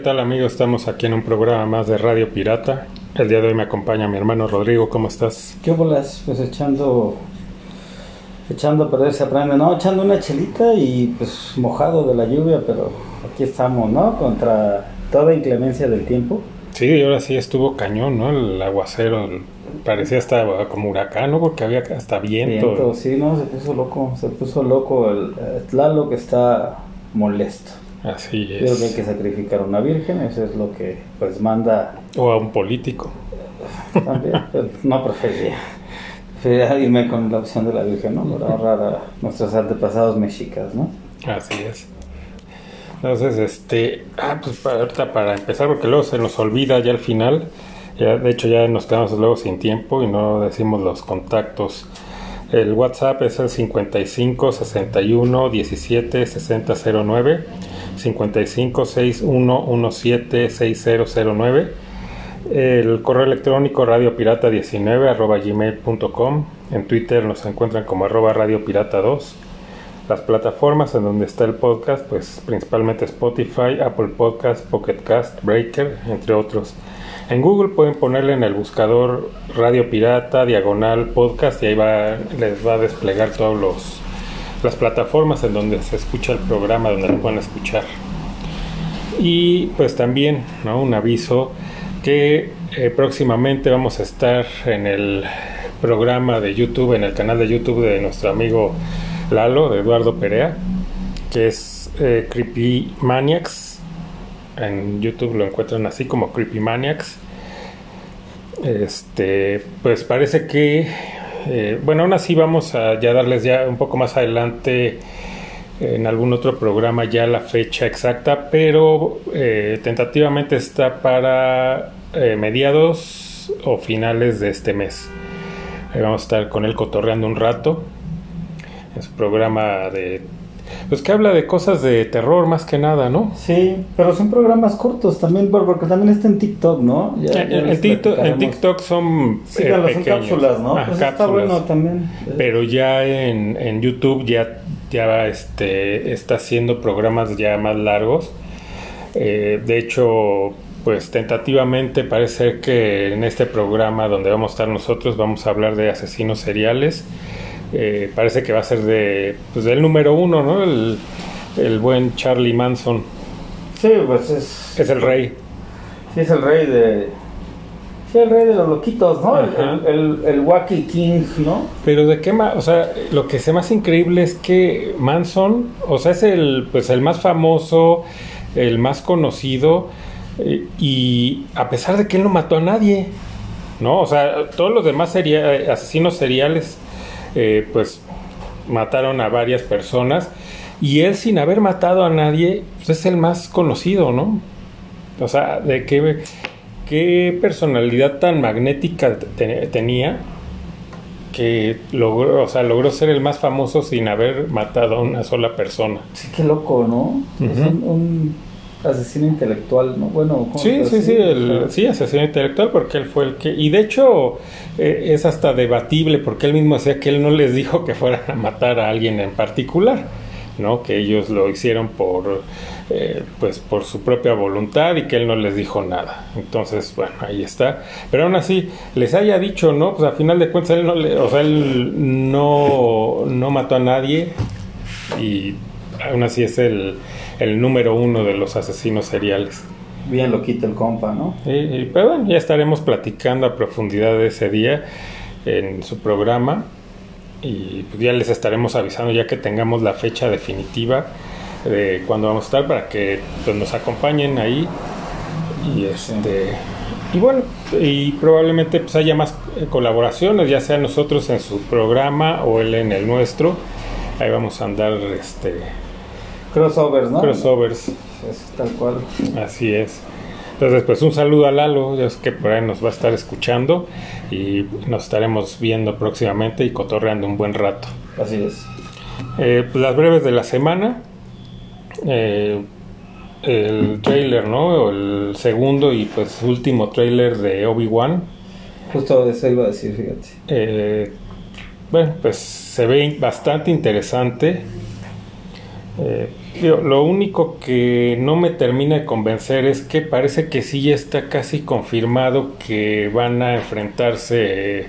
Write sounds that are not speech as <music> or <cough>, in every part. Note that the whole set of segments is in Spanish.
¿Qué tal amigos? Estamos aquí en un programa más de Radio Pirata. El día de hoy me acompaña mi hermano Rodrigo. ¿Cómo estás? ¿Qué bolas? Pues echando echando a perder se aprende, ¿no? Echando una chelita y pues mojado de la lluvia, pero aquí estamos, ¿no? Contra toda inclemencia del tiempo. Sí, ahora sí estuvo cañón, ¿no? El aguacero parecía hasta como huracán, ¿no? Porque había hasta viento. Viento, sí, no, se puso loco, se puso loco. El, el que está molesto. Así es. Creo que hay que sacrificar a una virgen, eso es lo que pues manda. O a un político. También, pero no prefería. Preferiría irme con la opción de la virgen, ¿no? Para ahorrar a nuestros antepasados mexicas, ¿no? Así es. Entonces, este, ah, pues para, ahorita para empezar, porque luego se nos olvida ya al final, ya, de hecho ya nos quedamos luego sin tiempo y no decimos los contactos. El WhatsApp es el 55 61 17 60 09 55 61 17 6009 el correo electrónico radiopirata19 arroba gmail.com en Twitter nos encuentran como arroba radiopirata2 las plataformas en donde está el podcast pues principalmente Spotify, Apple Podcast, Pocket Cast, Breaker entre otros en Google pueden ponerle en el buscador Radio Pirata, Diagonal Podcast y ahí va, les va a desplegar todas los las plataformas en donde se escucha el programa, donde lo pueden escuchar. Y pues también un aviso que eh, próximamente vamos a estar en el programa de YouTube, en el canal de YouTube de nuestro amigo Lalo, de Eduardo Perea, que es eh, Creepy Maniacs. En YouTube lo encuentran así como Creepy Maniacs. Este, pues parece que, eh, bueno, aún así vamos a ya darles ya un poco más adelante en algún otro programa ya la fecha exacta, pero eh, tentativamente está para mediados o finales de este mes. Ahí vamos a estar con él cotorreando un rato. Es un programa de pues que habla de cosas de terror más que nada, ¿no? Sí, pero son programas cortos también, porque también está en TikTok, ¿no? en, TikTok, son, sí, son cápsulas, ¿no? pues está bueno también. Pero ya en, en YouTube ya ya este, está haciendo programas ya más largos. Eh, de hecho, pues tentativamente parece que en este programa donde vamos a estar nosotros vamos a hablar de asesinos seriales. Eh, parece que va a ser de, pues del número uno, ¿no? El, el buen Charlie Manson. Sí, pues es... Es el rey. Sí, es el rey de, Sí, el rey de los loquitos, ¿no? El, el, Wacky King, ¿no? Pero de qué más, o sea, lo que se más increíble es que Manson, o sea, es el, pues el más famoso, el más conocido, eh, y a pesar de que él no mató a nadie, ¿no? O sea, todos los demás sería, asesinos seriales, eh, pues mataron a varias personas, y él sin haber matado a nadie, pues es el más conocido, ¿no? O sea, de qué qué personalidad tan magnética tenía que logró, o sea, logró ser el más famoso sin haber matado a una sola persona. Sí, qué loco, ¿no? Es un, asesino intelectual, ¿no? Bueno, sí, sí, sí, el, sí, asesino intelectual porque él fue el que... Y de hecho eh, es hasta debatible porque él mismo decía que él no les dijo que fueran a matar a alguien en particular, ¿no? Que ellos lo hicieron por eh, pues por su propia voluntad y que él no les dijo nada. Entonces, bueno, ahí está. Pero aún así, les haya dicho, ¿no? Pues a final de cuentas, él no, o sea, él no, no mató a nadie y aún así es el, el número uno de los asesinos seriales. Bien lo quita el compa, ¿no? Y, pero bueno, ya estaremos platicando a profundidad de ese día en su programa y pues ya les estaremos avisando ya que tengamos la fecha definitiva de cuando vamos a estar para que pues, nos acompañen ahí y este y bueno y probablemente pues haya más eh, colaboraciones ya sea nosotros en su programa o él en el nuestro ahí vamos a andar este crossovers no crossovers tal cual así es entonces pues un saludo a Lalo ya es que por ahí nos va a estar escuchando y nos estaremos viendo próximamente y cotorreando un buen rato así es eh, pues las breves de la semana eh, el trailer, ¿no? El segundo y pues último trailer de Obi-Wan. Justo de eso iba a decir, fíjate. Eh, bueno, pues se ve bastante interesante. Eh, lo único que no me termina de convencer es que parece que sí ya está casi confirmado que van a enfrentarse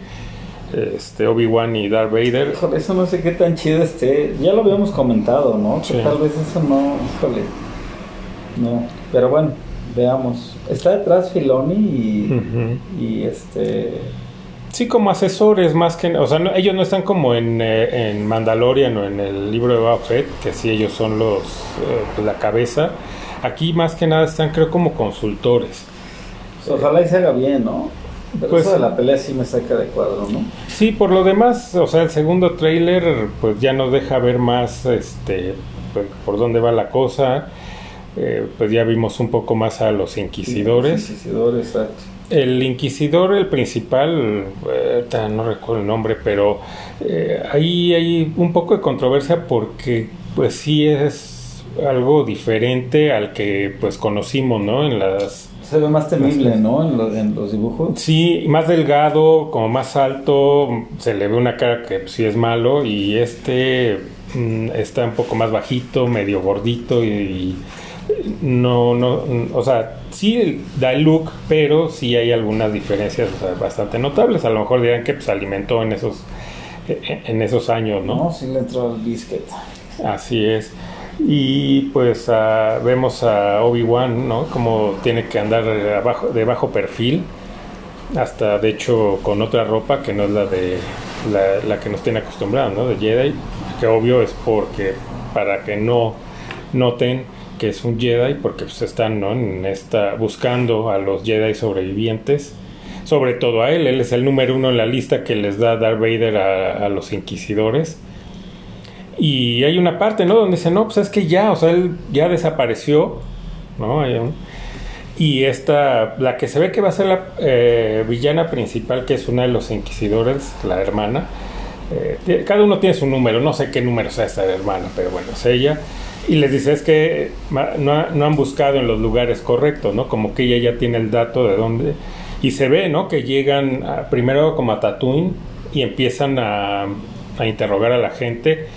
este Obi-Wan y Darth Vader. Híjole, eso no sé qué tan chido esté. Ya lo habíamos comentado, ¿no? Que tal vez eso no, híjole. No, pero bueno, veamos. Está detrás Filoni y, y este Sí, como asesores más que... O sea, ellos no están como en, eh, en, Mandalorian o en el libro de Boba que sí ellos son los eh, la cabeza. Aquí más que nada están creo como consultores. Pues, ojalá y se haga bien, ¿no? Pero pues, eso de la pelea sí me saca de cuadro, ¿no? Sí, por lo demás, o sea, el segundo trailer pues ya nos deja ver más este pues, por dónde va la cosa. Eh, pues ya vimos un poco más a los inquisidores. los inquisidores, exacto. El inquisidor, el principal, no recuerdo el nombre, pero eh, ahí hay un poco de controversia porque pues sí es algo diferente al que pues conocimos, ¿no? En las... Se ve más temible, ¿no? En, los dibujos. Sí, más delgado, como más alto, se le ve una cara que pues, sí es malo y este mm, está un poco más bajito, medio gordito y no, no, o sea, sí da el look, pero sí hay algunas diferencias bastante notables. A lo mejor dirán que pues alimentó en esos, en esos años, ¿no? No, sí le entró el biscuit. Así es. Y pues ah, vemos a Obi-Wan, ¿no? Como tiene que andar abajo, de bajo perfil, hasta de hecho con otra ropa que no es la de la, la que nos tiene acostumbrados, ¿no? De Jedi, que obvio es porque para que no noten que es un Jedi porque pues, están en esta, buscando a los Jedi sobrevivientes, sobre todo a él, él es el número uno en la lista que les da Darth Vader a, los inquisidores. Y hay una parte, ¿no? Donde dice, no, pues es que ya, o sea, él ya desapareció, ¿no? Y esta, la que se ve que va a ser la eh, villana principal, que es una de los inquisidores, la hermana, eh, cada uno tiene su número, no sé qué número sea esta hermana, pero bueno, es ella y les dice es que no, no, han buscado en los lugares correctos, ¿no? Como que ella ya tiene el dato de dónde. Y se ve, ¿no? Que llegan primero como a Tatooine y empiezan a, a, interrogar a la gente.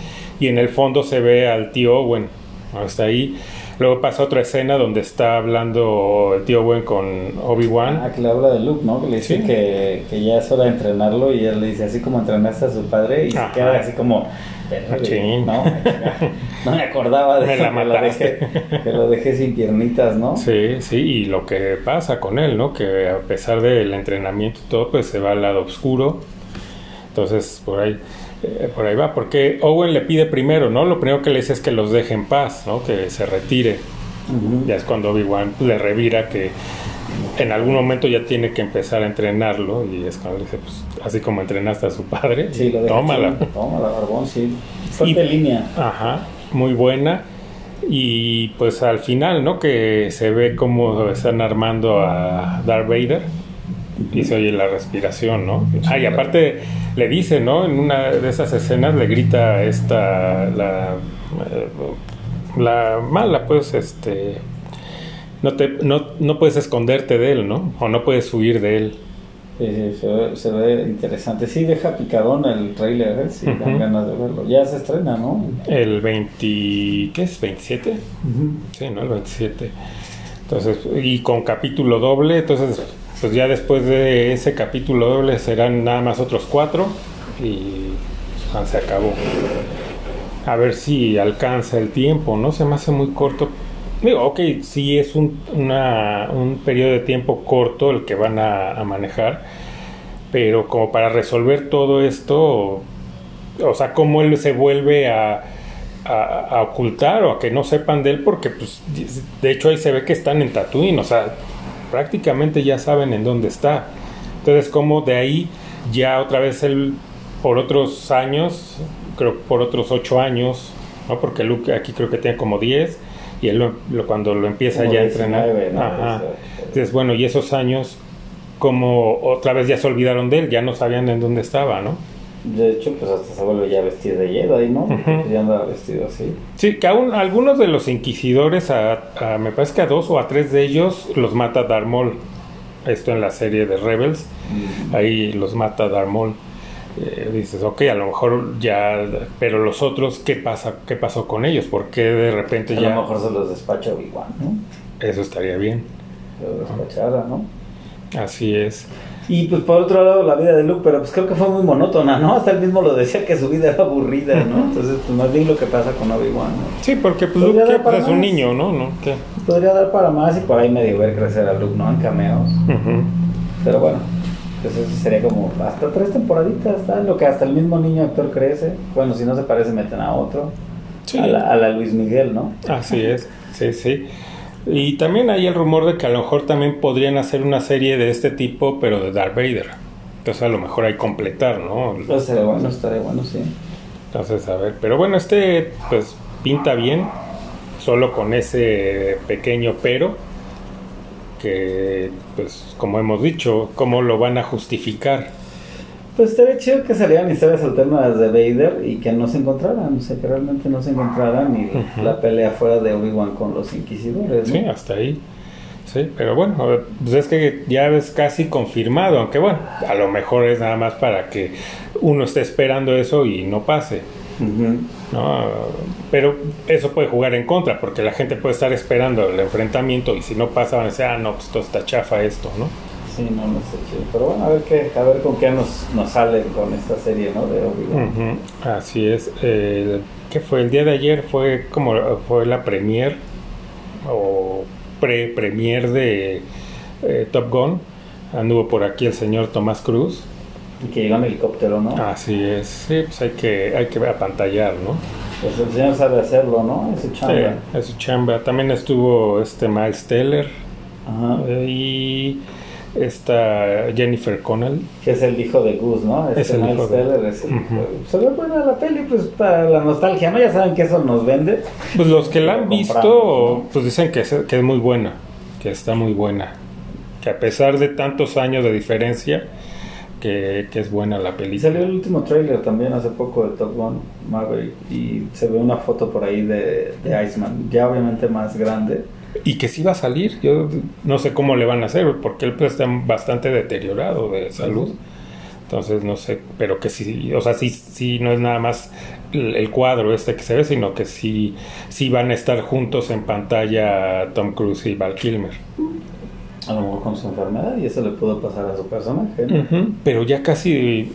Y en el fondo se ve al tío Owen, hasta ahí. Luego pasa otra escena donde está hablando el tío Owen con Obi-Wan. Ah, que le habla de Luke, ¿no? Que le dice que, que, ya es hora de entrenarlo y él le dice así como entrenaste a su padre y se queda así como no, <laughs> no me acordaba de la que, lo dejé, sin piernitas, ¿no? Sí, sí, y lo que pasa con él, ¿no? Que a pesar del entrenamiento y todo, pues se va al lado oscuro. Entonces, por ahí, eh, por ahí va. Porque Owen le pide primero, ¿no? Lo primero que le dice es que los deje en paz, ¿no? Que se retire. Ya es cuando Obi-Wan le revira que en algún momento ya tiene que empezar a entrenarlo y es cuando dice, pues así como entrenaste a su padre, sí, lo tómala. tómala, Barbón, sí. Fuerte línea. Ajá, muy buena. Y pues al final, ¿no? Que se ve cómo están armando a Darth Vader y se oye la respiración, ¿no? Ah, y aparte le dice, ¿no? En una de esas escenas le grita esta, la, eh, la mala, pues, este, no, te, no, no puedes esconderte de él, ¿no? O no puedes huir de él. Se, ve, interesante. Sí, deja picadón el trailer, ¿eh? sí, dan ganas de verlo. Ya se estrena, ¿no? El 20, ¿qué es? ¿27? Sí, ¿no? El 27. Entonces, y con capítulo doble, entonces, pues ya después de ese capítulo doble serán nada más otros cuatro y se acabó. A ver si alcanza el tiempo, ¿no? Se me hace muy corto Digo, ok, sí es un, un periodo de tiempo corto el que van a, manejar, pero como para resolver todo esto, o sea, cómo él se vuelve a, a, ocultar o a que no sepan de él, porque pues de hecho ahí se ve que están en Tatooine, o sea, prácticamente ya saben en dónde está. Entonces, como de ahí ya otra vez él, por otros años, creo por otros ocho años, ¿no? porque Luke aquí creo que tiene como diez y él lo, cuando lo empieza ya a entrenar. Entonces, bueno, y esos años, como otra vez ya se olvidaron de él, ya no sabían en dónde estaba, ¿no? De hecho, pues hasta se vuelve ya vestido de Jedi, ¿no? Ya andaba vestido así. Sí, que aún algunos de los inquisidores, a, me parece que a dos o a tres de ellos los mata Darmol. Esto en la serie de Rebels, ahí los mata Darmol. Eh, dices, ok, a lo mejor ya, pero los otros, ¿qué pasa? ¿Qué pasó con ellos? ¿Por qué de repente ya... A lo mejor se los despacha igual, ¿no? Eso estaría bien. Se los despachara, ¿no? Así es. Y pues por otro lado la vida de Luke, pero pues creo que fue muy monótona, ¿no? Hasta él mismo lo decía que su vida era aburrida, ¿no? Entonces, pues más bien lo que pasa con Obi-Wan, ¿no? Sí, porque pues, Luke pues, es un niño, ¿no? ¿no? ¿Qué? Podría dar para más y por ahí medio ver crecer a Luke, ¿no? En cameos. Pero bueno, pues eso sería como hasta tres temporaditas, lo que hasta el mismo niño actor crece. Bueno, si no se parece, meten a otro. Sí. A, la, a la Luis Miguel, ¿no? Así es, sí, sí. Y también hay el rumor de que a lo mejor también podrían hacer una serie de este tipo, pero de Darth Vader. Entonces a lo mejor hay completar, ¿no? Estaría bueno, estaría bueno, sí. Entonces, a ver, pero bueno, este pues pinta bien, solo con ese pequeño pero, que pues como hemos dicho, ¿cómo lo van a justificar? Pues estaría chido que salieran historias alternas de Vader y que no se encontraran, o sea, que realmente no se encontraran y la pelea fuera de Obi-Wan con los inquisidores. Sí, hasta ahí. Sí, pero bueno, pues es que ya es casi confirmado, aunque bueno, a lo mejor es nada más para que uno esté esperando eso y no pase. ¿No? Pero eso puede jugar en contra, porque la gente puede estar esperando el enfrentamiento y si no pasa van a decir, ah, no, pues todo está chafa esto, ¿no? Sí, no, no sé, pero bueno, a ver qué, a ver con qué nos, nos sale con esta serie, ¿no? De Obi-Wan. Así es. Eh, ¿Qué fue? El día de ayer fue como fue la premier o pre-premier de eh, Top Gun. Anduvo por aquí el señor Tomás Cruz. Y que llegó en helicóptero, ¿no? Así es. Sí, pues hay que, hay que apantallar, ¿no? Pues el señor sabe hacerlo, ¿no? Es su chamba. Sí, es su chamba. También estuvo este Miles Teller. Ajá. Y esta Jennifer Connell. Que es el hijo de Gus, ¿no? es el hijo de... Se ve buena la peli, pues para la nostalgia, ¿no? Ya saben que eso nos vende. Pues los que la han visto, pues dicen que es, que es muy buena, que está muy buena. Que a pesar de tantos años de diferencia, que, que, es buena la peli. Salió el último trailer también hace poco de Top Gun Maverick y se ve una foto por ahí de, de Iceman, ya obviamente más grande y que sí va a salir. Yo no sé cómo le van a hacer, porque él pues, está bastante deteriorado de salud. Entonces no sé, pero que sí, o sea, sí, sí no es nada más el, cuadro este que se ve, sino que sí, sí van a estar juntos en pantalla Tom Cruise y Val Kilmer. A lo mejor con su enfermedad y eso le pudo pasar a su personaje. Pero ya casi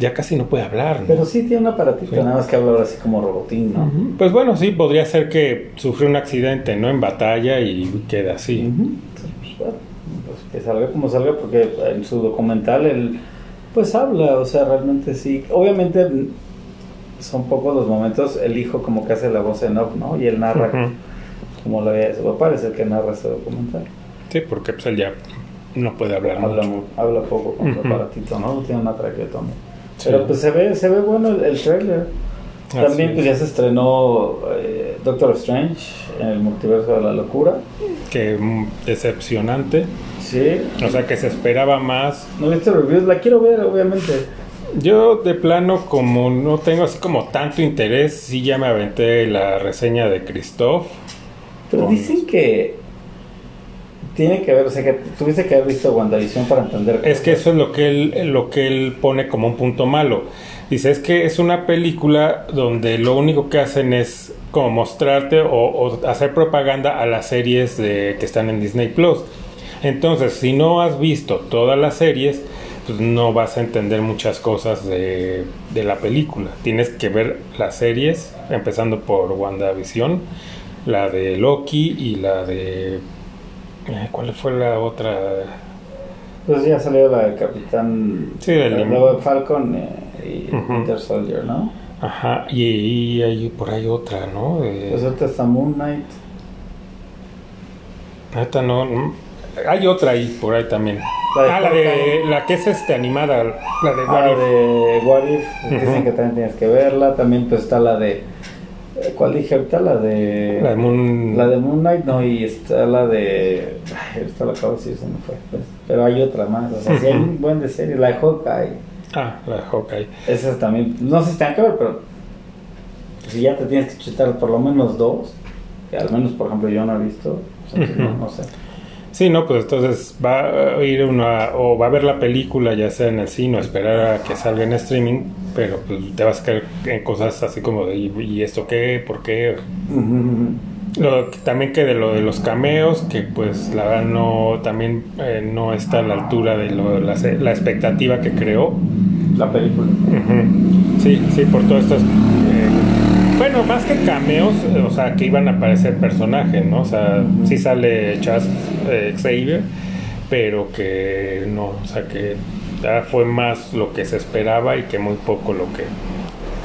ya casi no puede hablar. Pero sí tiene un aparatito, nada más que habla así como robotín, ¿no? Pues bueno, sí, podría ser que sufrió un accidente, ¿no? En batalla y queda así. pues, bueno, pues que salga como salga, porque en su documental él, pues habla, o sea, realmente sí. Obviamente son pocos los momentos, el hijo como que hace la voz en off, ¿no? Y él narra como lo veía su papá, es el que narra ese documental. Sí, porque pues él ya no puede hablar habla, mucho. Habla poco con su aparatito, ¿no? Tiene una traqueotomía. Pero pues se ve, se ve bueno el, trailer. También pues ya se estrenó eh, Doctor Strange en el multiverso de la locura. Que mm, decepcionante. Sí. O sea que se esperaba más. No he visto reviews, la quiero ver obviamente. Yo de plano como no tengo así como tanto interés, sí ya me aventé la reseña de Christoph. Pero dicen que tiene que ver, o sea, que tuviste que haber visto WandaVision para entender. Es que eso es lo que él, lo que él pone como un punto malo. Dice, es que es una película donde lo único que hacen es como mostrarte o, hacer propaganda a las series de, que están en Disney Plus. Entonces, si no has visto todas las series, pues no vas a entender muchas cosas de, de la película. Tienes que ver las series, empezando por WandaVision, la de Loki y la de ¿Cuál fue la otra? Pues ya salió la del Capitán. Sí, del de Falcon eh, y Winter Soldier, ¿no? Ajá, y, hay por ahí otra, ¿no? Pues ahorita está Moon Knight. Esta no, Hay otra ahí, por ahí también. La ah, la de. La que es este, animada. La de ah, What de If. Dicen que también tienes que verla. También pues está la de ¿Cuál dije ahorita? La de. La de Moon. La de Moon Knight, no, y está la de. Ay, esta la acabo de decir, se me fue. Pues. Pero hay otra más. O sea, si hay un buen de serie. La de Hawkeye. Ah, la de Hawkeye. Esa también. No sé si tengan que ver, pero. Si ya te tienes que chutar por lo menos dos. Que al menos, por ejemplo, yo no he visto. no, sé. Sí, no, pues entonces va a ir una, o va a ver la película, ya sea en el cine, o esperar a que salga en streaming, pero pues te vas a caer en cosas así como de, ¿y esto qué? ¿Por qué? Lo, también que de lo de los cameos, que pues la verdad no, también eh, no está a la altura de lo, la, la, expectativa que creó. La película. Sí, sí, por todo esto. Bueno, más que cameos, o sea, que iban a aparecer personajes, ¿no? O sea, sí sale Chas eh, Xavier, pero que no, o sea, que ya fue más lo que se esperaba y que muy poco lo que...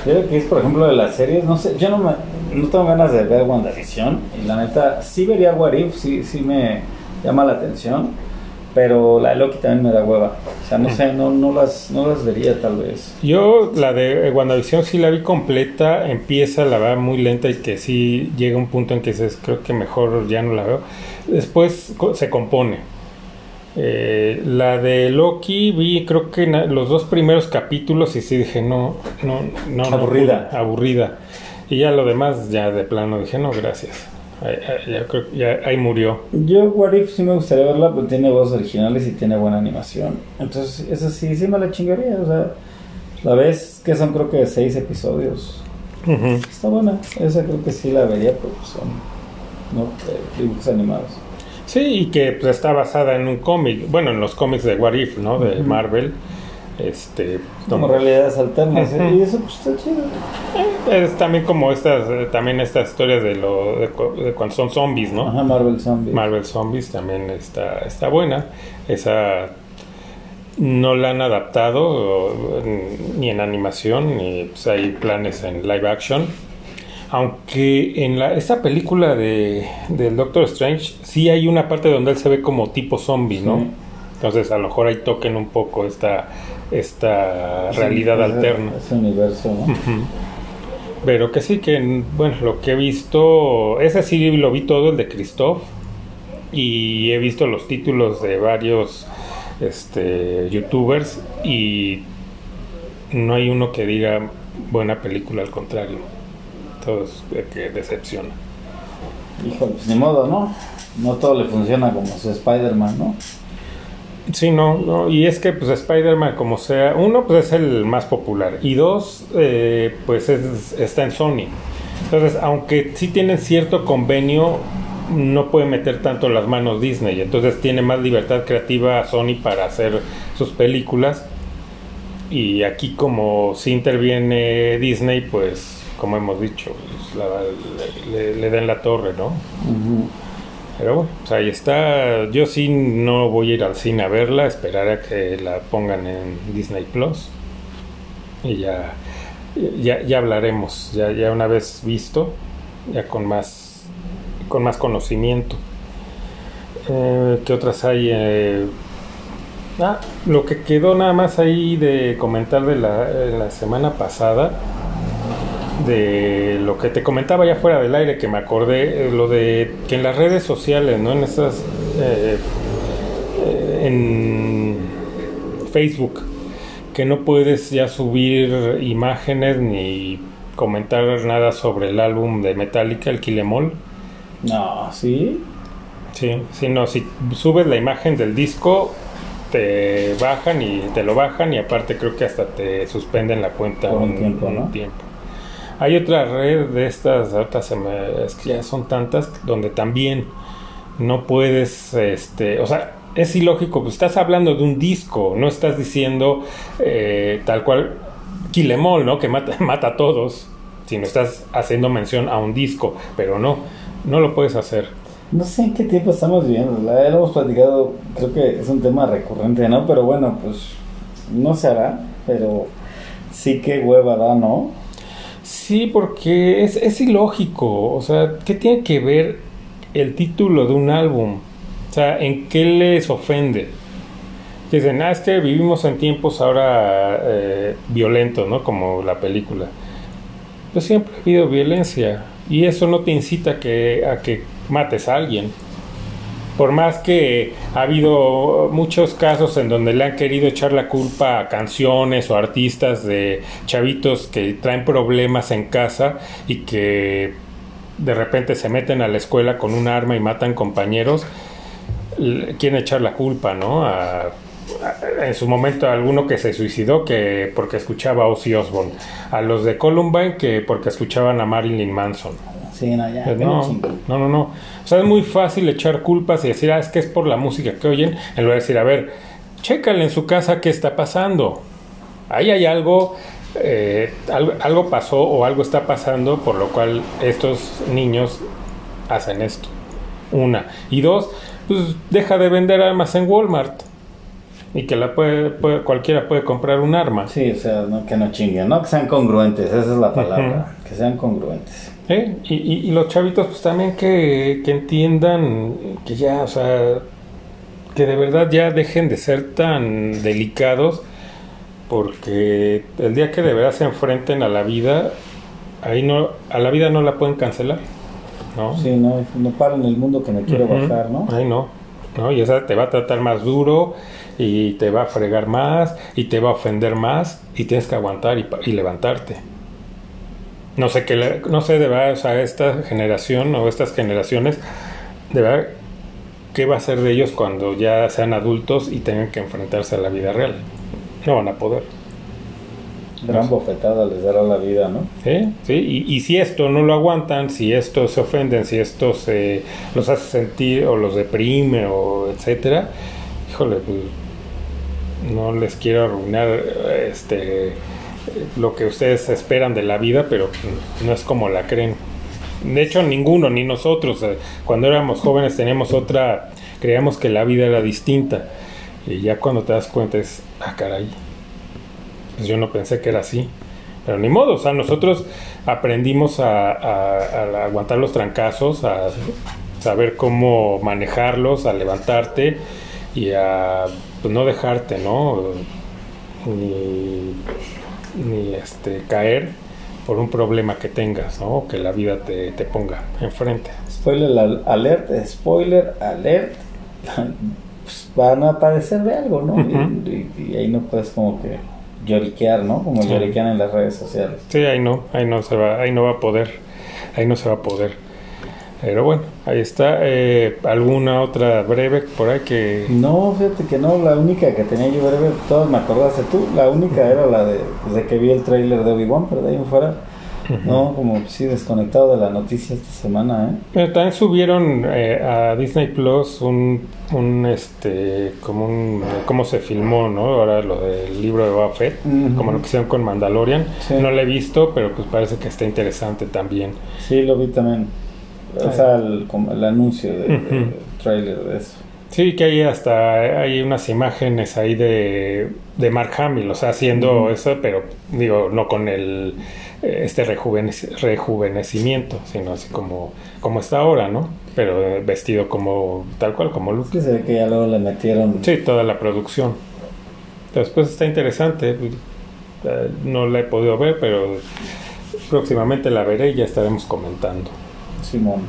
Creo que es, por ejemplo, de las series, no sé, yo no me, no tengo ganas de ver WandaVision y la neta, sí vería What If, sí, sí me llama la atención, pero la de Loki también me da hueva. O sea, no sé, no, no, las, no las vería tal vez. Yo la de WandaVision sí la vi completa, empieza la verdad muy lenta y que sí llega un punto en que dices, creo que mejor ya no la veo. Después se compone. Eh, la de Loki vi creo que los dos primeros capítulos y sí dije, no, no, no. Aburrida. aburrida. Y ya lo demás, ya de plano dije, no, gracias. Ya, creo, ya ahí murió. Yo, What If, sí me gustaría verla, porque tiene voces originales y tiene buena animación. Entonces, esa sí, sí me la chingaría. O sea, la vez que son, creo que seis episodios. Está buena. Esa creo que sí la vería, porque son ¿no? dibujos animados. Sí, y que pues, está basada en un cómic. Bueno, en los cómics de What If, ¿no? De Marvel este como realidades alternas ¿eh? y eso pues está chido. Eh, es también como estas eh, también estas historias de lo de, cuando son zombies no Ajá, Marvel Zombies. Marvel Zombies también está está buena. Esa no la han adaptado ni en animación ni pues, hay planes en live action. Aunque en la, esta película de del Doctor Strange sí hay una parte donde él se ve como tipo zombie no entonces a lo mejor ahí toquen un poco esta esta realidad alterna. Ese universo, ¿no? Pero que sí, que bueno, lo que he visto, ese sí lo vi todo, el de Christoph, y he visto los títulos de varios este, youtubers y no hay uno que diga buena película, al contrario, todos que decepciona. Híjole, pues ni modo, ¿no? No todo le funciona como su Spider-Man, ¿no? Sí, no, no, y es que pues Spider-Man como sea, uno pues es el más popular y dos eh, pues está en Sony. Entonces, aunque sí tienen cierto convenio, no puede meter tanto las manos Disney, entonces tiene más libertad creativa Sony para hacer sus películas y aquí como si interviene Disney, pues como hemos dicho, pues, le, den la torre, ¿no? Pero bueno, pues ahí está. Yo sí no voy a ir al cine a verla, esperar a que la pongan en Disney Plus. Y ya, ya, hablaremos, ya, ya una vez visto, ya con más, con más conocimiento. Eh, ¿Qué otras hay? Eh, ah, lo que quedó nada más ahí de comentar de la, la semana pasada de lo que te comentaba ya fuera del aire, que me acordé, eh, lo de que en las redes sociales, ¿no? En esas. Eh, eh, en Facebook, que no puedes ya subir imágenes ni comentar nada sobre el álbum de Metallica, el Kilemol. No, ¿sí? Sí, sí, no, si subes la imagen del disco, te bajan y te lo bajan y aparte creo que hasta te suspenden la cuenta un, tiempo, ¿no? tiempo. Hay otra red de estas, otras es que ya son tantas, donde también no puedes, este, o sea, es ilógico, pues estás hablando de un disco, no estás diciendo eh, tal cual Kilemol, ¿no? Que mata, <laughs> mata a todos, sino estás haciendo mención a un disco, pero no, no lo puedes hacer. No sé en qué tiempo estamos viviendo, la hemos platicado, creo que es un tema recurrente, ¿no? Pero bueno, pues no se hará, pero sí que hueva da, ¿no? Sí, porque es, es ilógico. O sea, ¿qué tiene que ver el título de un álbum? O sea, ¿en qué les ofende? Dicen, ah, vivimos en tiempos ahora eh, violentos, ¿no? Como la película. Pues siempre ha habido violencia. Y eso no te incita que, a que mates a alguien por más que ha habido muchos casos en donde le han querido echar la culpa a canciones o artistas de chavitos que traen problemas en casa y que de repente se meten a la escuela con un arma y matan compañeros, quieren echar la culpa, ¿no? en su momento alguno que se suicidó que porque escuchaba a Ozzy Osbourne, a los de Columbine que porque escuchaban a Marilyn Manson. Sí, no, ya, no, no, no, no. O sea, es muy fácil echar culpas y decir, ah, es que es por la música que oyen, en lugar de decir, a ver, chécale en su casa qué está pasando. Ahí hay algo, eh, algo, algo pasó o algo está pasando por lo cual estos niños hacen esto. Una. Y dos, pues deja de vender armas en Walmart. Y que la puede, cualquiera puede comprar un arma. Sí, o sea, que no chinguen, ¿no? Que sean congruentes, esa es la palabra, que sean congruentes. ¿Eh? Y, y, los chavitos pues también que, que entiendan que ya, o sea, que de verdad ya dejen de ser tan delicados porque el día que de verdad se enfrenten a la vida, ahí no, a la vida no la pueden cancelar. ¿no? Sí, no, no paren el mundo que me quiero bajar, ¿no? Ay, no, no, y esa te va a tratar más duro y te va a fregar más y te va a ofender más y tienes que aguantar y, levantarte. No sé qué, no sé de verdad, o sea, esta generación o estas generaciones, de verdad, qué va a ser de ellos cuando ya sean adultos y tengan que enfrentarse a la vida real. No van a poder. Gran bofetada les dará la vida, ¿no? ¿Sí? ¿Sí? Y, si esto no lo aguantan, si esto se ofenden, si esto se los hace sentir o los deprime o etcétera, híjole, pues no les quiero arruinar este lo que ustedes esperan de la vida, pero no es como la creen. De hecho, ninguno, ni nosotros, eh, cuando éramos jóvenes teníamos otra, creíamos que la vida era distinta. Y ya cuando te das cuenta es, ah, caray, pues yo no pensé que era así. Pero ni modo, o sea, nosotros aprendimos a, aguantar los trancazos, a saber cómo manejarlos, a levantarte y a pues, no dejarte, ¿no? Ni, ni este, caer por un problema que tengas, ¿no? Que la vida te, te ponga enfrente. Spoiler alert, spoiler alert. Pues, van a padecer de algo, ¿no? y ahí no puedes como que lloriquear, ¿no? Como lloriquean en las redes sociales. Sí, ahí no, ahí no se va, ahí no va a poder, ahí no se va a poder. Pero bueno, ahí está. Eh, ¿Alguna otra breve por ahí que...? No, fíjate que no, la única que tenía yo breve, todas me acordaste tú, la única era la de, pues, de que vi el tráiler de Obi-Wan, pero de ahí en fuera no, como sí desconectado de la noticia esta semana, ¿eh? Pero también subieron eh, a Disney Plus un, un, este, como un, cómo se filmó, ¿no? Ahora lo del libro de Buffett, como lo que hicieron con Mandalorian. No lo he visto, pero pues parece que está interesante también. Sí, lo vi también. O sea, el, como el anuncio de, trailer de eso. Sí, que hay hasta hay unas imágenes ahí de, de Mark Hamill, o sea, haciendo eso, pero digo, no con el este rejuvenecimiento, sino así como, como está ahora, ¿no? Pero vestido como tal cual, como Luke. Sí, se ve que ya luego le metieron. Sí, toda la producción. Después está interesante. Eh, no la he podido ver, pero próximamente la veré y ya estaremos comentando. Simón.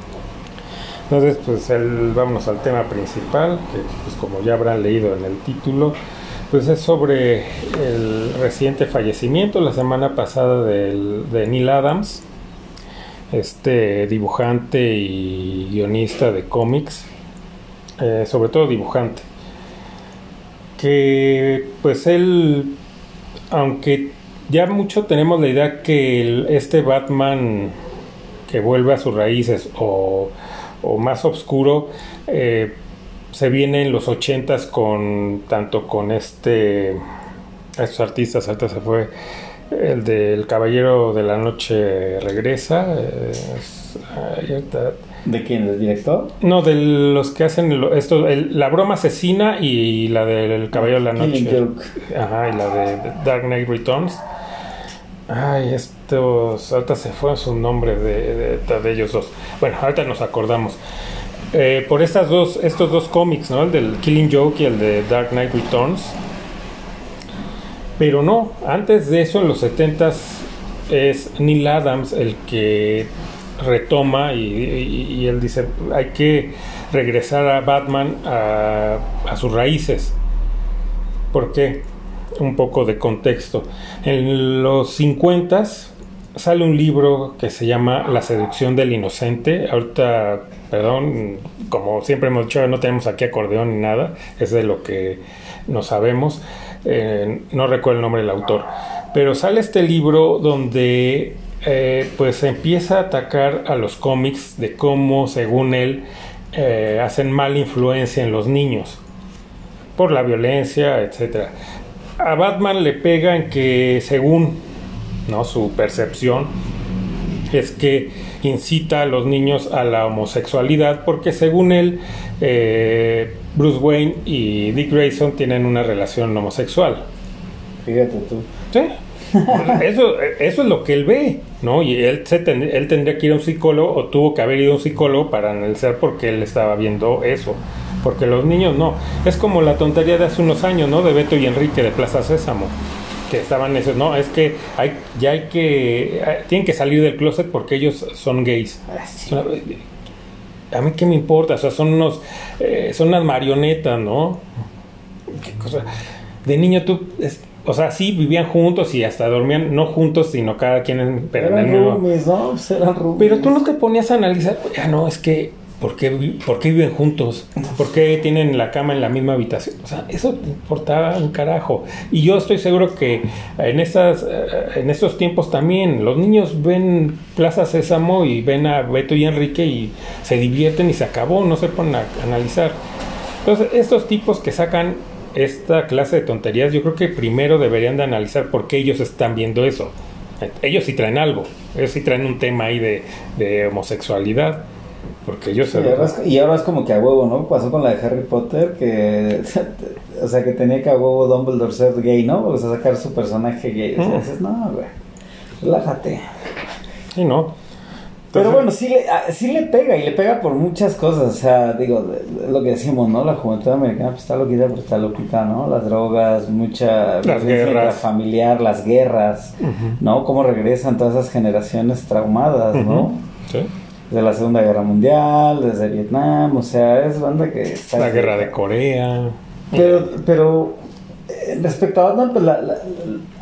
Entonces, pues el, vámonos al tema principal, que pues como ya habrán leído en el título, pues es sobre el reciente fallecimiento la semana pasada de Neil Adams, este dibujante y guionista de cómics, eh, sobre todo dibujante, que pues él, aunque ya mucho tenemos la idea que este Batman que vuelve a sus raíces o, más oscuro, eh, se viene en los ochentas con tanto con este estos artistas, ahorita se fue el del Caballero de la Noche regresa. ¿De quién? ¿Del director? No, de los que hacen esto, la broma asesina y la del Caballero de la Noche. Ajá, y la de Dark Knight Returns. Ay, estos, ahorita se fue su nombre de, de, ellos dos. Bueno, ahorita nos acordamos. Eh, por estas dos, estos dos cómics, ¿no? El del Killing Joke y el de Dark Knight Returns. Pero no, antes de eso, en los 70 es Neil Adams el que retoma y, él dice, hay que regresar a Batman a, a sus raíces. ¿Por qué? Un poco de contexto. En los 50 sale un libro que se llama La seducción del inocente. Ahorita, perdón, como siempre hemos dicho, no tenemos aquí acordeón ni nada, es de lo que no sabemos. Eh, no recuerdo el nombre del autor. Pero sale este libro donde eh, pues empieza a atacar a los cómics de cómo, según él, eh, hacen mala influencia en los niños por la violencia, etc. A Batman le pega en que, según ¿no? su percepción, es que incita a los niños a la homosexualidad porque según él eh, Bruce Wayne y Dick Grayson tienen una relación homosexual. Fíjate tú. Sí. <laughs> Eso, eso es lo que él ve, ¿no? Y él, se él tendría que ir a un psicólogo o tuvo que haber ido a un psicólogo para analizar por qué él estaba viendo eso. Porque los niños no. Es como la tontería de hace unos años, ¿no? De Beto y Enrique de Plaza Sésamo. Que estaban esos, no, es que hay, ya hay que, eh, tienen que salir del closet porque ellos son gays. Ah, a mí qué me importa, o sea, son unos, eh, son unas marionetas, ¿no? ¿Qué cosa? De niño tú, o sea, sí vivían juntos y hasta dormían, no juntos, sino cada quien en, pero eran roomies, ¿no? Pues eran roomies. Pero tú no te ponías a analizar, ya no, es que, ¿por qué, ¿por qué viven juntos? ¿Por qué tienen la cama en la misma habitación? O sea, eso te importaba un carajo. Y yo estoy seguro que en, esas, eh, en estos tiempos también los niños ven Plaza Sésamo y ven a Beto y Enrique y se divierten y se acabó, no se ponen a analizar. Entonces, estos tipos que sacan esta clase de tonterías, yo creo que primero deberían de analizar por qué ellos están viendo eso. Ellos sí traen algo, ellos sí traen un tema ahí de, homosexualidad. Porque ellos y, ahora es, y ahora es como que a huevo, ¿no? Pasó con la de Harry Potter, que. <laughs> o sea, que tenía que a huevo Dumbledore ser gay, ¿no? O sea, sacar su personaje gay. O sea, dices, no, güey, relájate. Sí, no. Pero bueno, sí le, ah, sí le pega y le pega por muchas cosas. O sea, digo, lo que decimos, ¿no? La juventud americana pues, está loquita, pero está loquita, ¿no? Las drogas, mucha las guerras. familiar, las guerras, ¿no? Cómo regresan todas esas generaciones traumadas, ¿no? Sí. De la Segunda Guerra Mundial, desde Vietnam, o sea, es banda que está. La guerra de Corea. Pero, pero eh, respecto a Batman, pues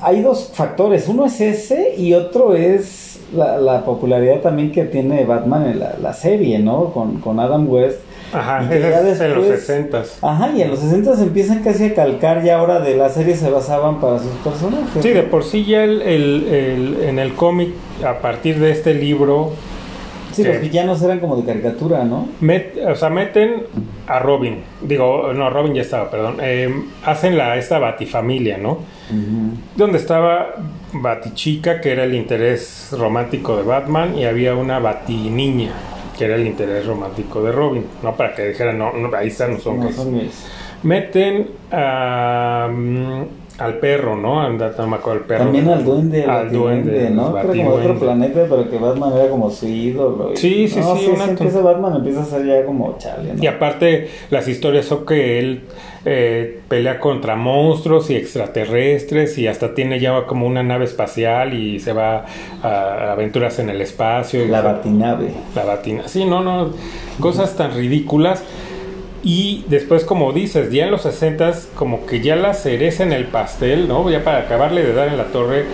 hay dos factores. Uno es ese y otro es la, popularidad también que tiene Batman en la, serie, ¿no? Con, con Adam West. Ajá, es en los 60 Ajá, y en los 60 empiezan casi a calcar ya ahora de la serie se basaban para sus personajes. Sí, de por sí ya el, el, en el cómic, a partir de este libro... Sí, los villanos eran como de caricatura, ¿no? o sea, meten a Robin, digo, no, Robin ya estaba, perdón, eh, hacen la, esta batifamilia, ¿no? Donde estaba Batichica, que era el interés romántico de Batman, y había una Batiniña, que era el interés romántico de Robin, ¿no? Para que dijeran, no, ahí están, no son, Meten a, mm, al perro, ¿no? Anda, no me acuerdo el perro. También al duende, al duende, ¿no? Era como otro planeta, pero que Batman era como su ídolo. Sí, sí, sí. Una empieza Batman empieza a ser ya como chale, Y aparte, las historias son que él eh, pelea contra monstruos y extraterrestres y hasta tiene ya como una nave espacial y se va a, aventuras en el espacio. La batinave. La batina. Sí, no, no. Cosas tan ridículas. Y después, como dices, ya en los 60 como que ya la cereza en el pastel, ¿no? Ya para acabarle de dar en la torre,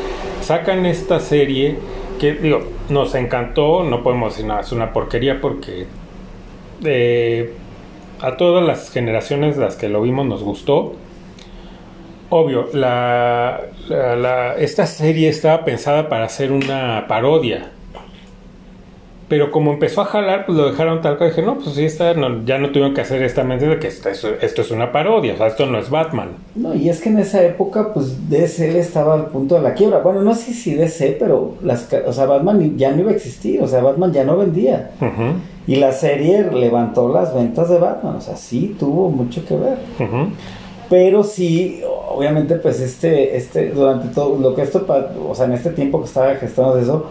sacan esta serie que, digo, nos encantó, no podemos decir nada, es una porquería porque eh, a todas las generaciones las que lo vimos nos gustó. Obvio, la, esta serie estaba pensada para hacer una parodia. Pero como empezó a jalar, pues lo dejaron tal cual. Dije, no, pues sí, está, ya no tuvieron que hacer esta mente de que esto, esto, es una parodia, o sea, esto no es Batman. No, y es que en esa época, pues DC estaba al punto de la quiebra. Bueno, no sé si DC, pero las, o sea, Batman ya no iba a existir, o sea, Batman ya no vendía. Y la serie levantó las ventas de Batman, o sea, sí tuvo mucho que ver. Pero sí, obviamente, pues este, este, durante todo lo que esto, o sea, en este tiempo que estaba gestando eso,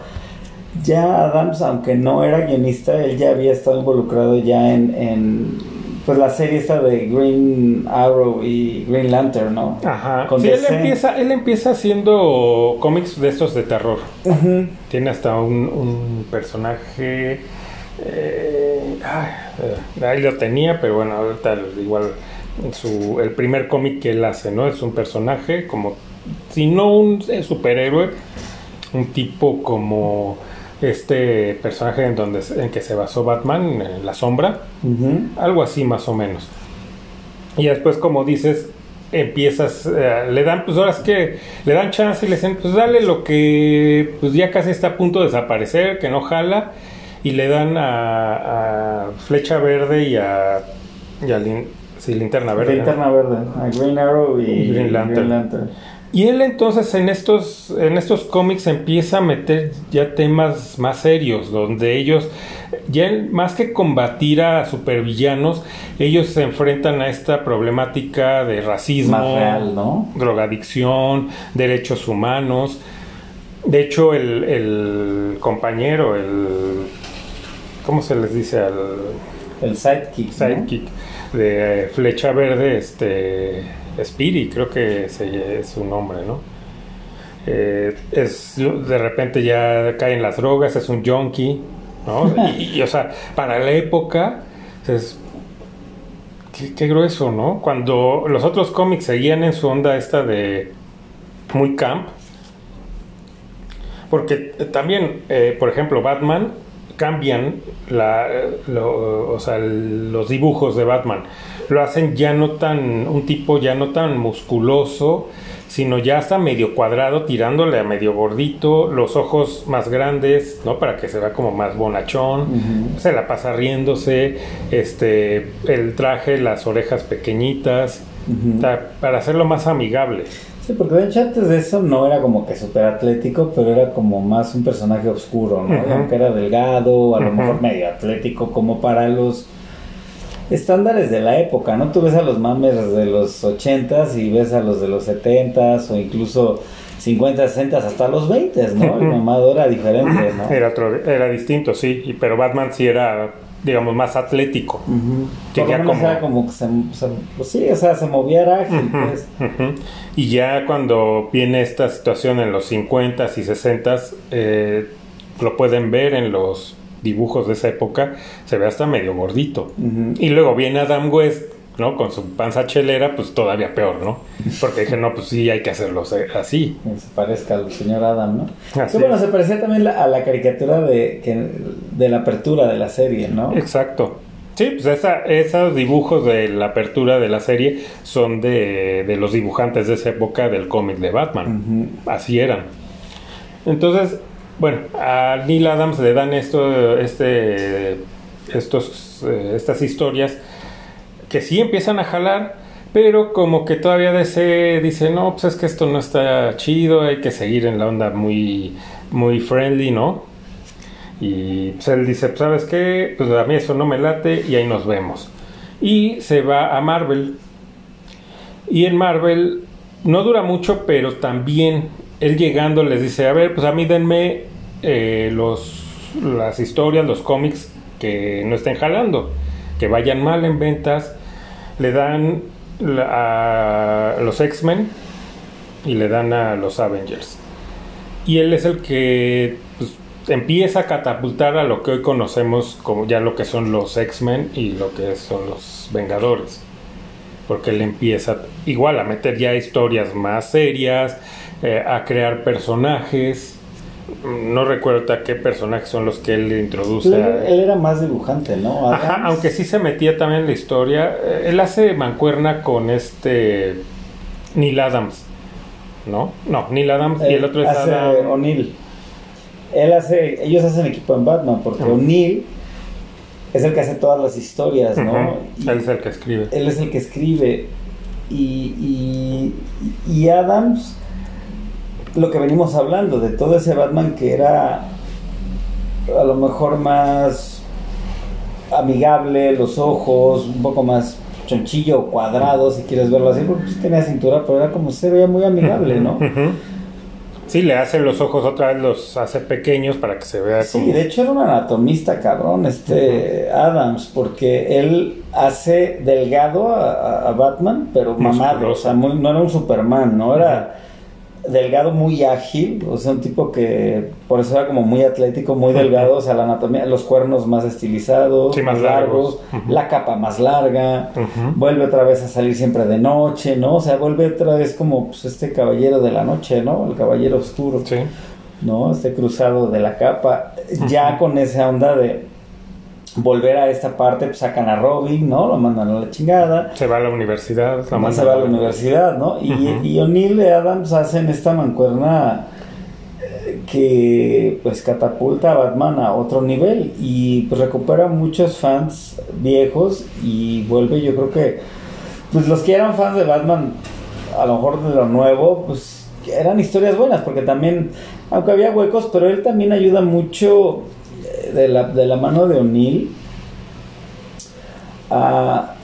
ya Adams, aunque no era guionista, él ya había estado involucrado ya en, en pues la serie esta de Green Arrow y Green Lantern, ¿no? Ajá. sí, él empieza, él empieza haciendo cómics de estos de terror. Tiene hasta un, un personaje eh, ahí lo tenía, pero bueno, ahorita igual su, el primer cómic que él hace, ¿no? Es un personaje como, si no un superhéroe, un tipo como este personaje en donde en que se basó Batman, en la sombra, algo así más o menos. Y después, como dices, empiezas, eh, le dan, pues ahora es que le dan chance y le dicen, pues dale lo que pues ya casi está a punto de desaparecer, que no jala, y le dan a, Flecha Verde y a, y Linterna Verde. Linterna Verde, a Green Arrow y, Green Lantern. Y él entonces en estos, en estos cómics empieza a meter ya temas más serios, donde ellos, ya más que combatir a supervillanos, ellos se enfrentan a esta problemática de racismo, drogadicción, derechos humanos. De hecho, el, el, compañero, el... ¿Cómo se les dice al...? El sidekick. Sidekick de Flecha Verde, este Spiri, creo que ese es su nombre, ¿no? Eh, es, de repente ya caen las drogas, es un junkie, ¿no? <laughs> y, o sea, para la época, es, qué, grueso, ¿no? Cuando los otros cómics seguían en su onda esta de muy camp, porque también, eh, por ejemplo, Batman cambian la, o sea, los dibujos de Batman. Lo hacen ya no tan, un tipo ya no tan musculoso, sino ya hasta medio cuadrado, tirándole a medio gordito, los ojos más grandes, ¿no? Para que se vea como más bonachón, se la pasa riéndose, este, el traje, las orejas pequeñitas, para hacerlo más amigable. Sí, porque de hecho antes de eso no era como que súper atlético, pero era como más un personaje oscuro, ¿no? Aunque era delgado, a lo mejor medio atlético, como para los estándares de la época, ¿no? Tú ves a los mames de los 80 y ves a los de los 70 o incluso 50, 60 hasta los 20, ¿no? El mamado era diferente, ¿no? Era, otro, era distinto, sí, pero Batman sí era digamos, más atlético. Que ya como... como que se, pues sí, o sea, se movía ágil, pues. Y ya cuando viene esta situación en los 50 y 60 eh, lo pueden ver en los dibujos de esa época, se ve hasta medio gordito. Y luego viene Adam West ¿no? Con su panza chelera, pues todavía peor, ¿no? Porque dije, no, pues sí, hay que hacerlo así. Que se parezca al señor Adam, ¿no? Así bueno, se parecía también a la caricatura de, de la apertura de la serie, ¿no? Exacto. Sí, pues esa, esos dibujos de la apertura de la serie son de, de los dibujantes de esa época del cómic de Batman. Así eran. Entonces, bueno, a Neil Adams le dan esto, este, estos, eh, estas historias que sí empiezan a jalar, pero como que todavía DC dice, no, pues es que esto no está chido, hay que seguir en la onda muy, muy friendly, ¿no? Y pues él dice, pues, ¿sabes qué? Pues a mí eso no me late y ahí nos vemos. Y se va a Marvel. Y en Marvel no dura mucho, pero también él llegando les dice, a ver, pues a mí denme eh, los, las historias, los cómics que no estén jalando, que vayan mal en ventas le dan a los X-Men y le dan a los Avengers. Y él es el que pues, empieza a catapultar a lo que hoy conocemos como ya lo que son los X-Men y lo que son los Vengadores. Porque él empieza igual a meter ya historias más serias, eh, a crear personajes no recuerdo a qué personajes son los que él introduce. Él, era más dibujante, ¿no? Ajá, aunque sí se metía también en la historia. Eh, él hace mancuerna con este Neil Adams, ¿no? No, Neil Adams y el otro es hace O'Neill. Él hace, ellos hacen equipo en Batman porque O'Neill es el que hace todas las historias, ¿no? él es el que escribe. Él es el que escribe. Y, y, y Adams lo que venimos hablando, de todo ese Batman que era a lo mejor más amigable, los ojos, un poco más chonchillo, cuadrado, si quieres verlo así, porque sí tenía cintura, pero era como se veía muy amigable, ¿no? <laughs> Sí, le hace los ojos otra vez, los hace pequeños para que se vea como... Sí, de hecho era un anatomista, cabrón, este Adams, porque él hace delgado a, Batman, pero mamado, o sea, no era un Superman, ¿no? Era delgado, muy ágil, o sea, un tipo que por eso era como muy atlético, muy delgado, o sea, la anatomía, los cuernos más estilizados, más largos, la capa más larga, vuelve otra vez a salir siempre de noche, ¿no? O sea, vuelve otra vez como pues, este caballero de la noche, ¿no? El caballero oscuro. Sí. ¿no? Este cruzado de la capa, ya con esa onda de volver a esta parte, pues sacan a Robin, ¿no? Lo mandan a la chingada. Se va a la universidad. se va a la universidad, ¿no? Y, y O'Neill y Adams hacen esta mancuerna eh, que pues catapulta a Batman a otro nivel y pues recupera muchos fans viejos y vuelve yo creo que pues los que eran fans de Batman a lo mejor de lo nuevo pues eran historias buenas porque también aunque había huecos pero él también ayuda mucho de la, de la mano de O'Neill a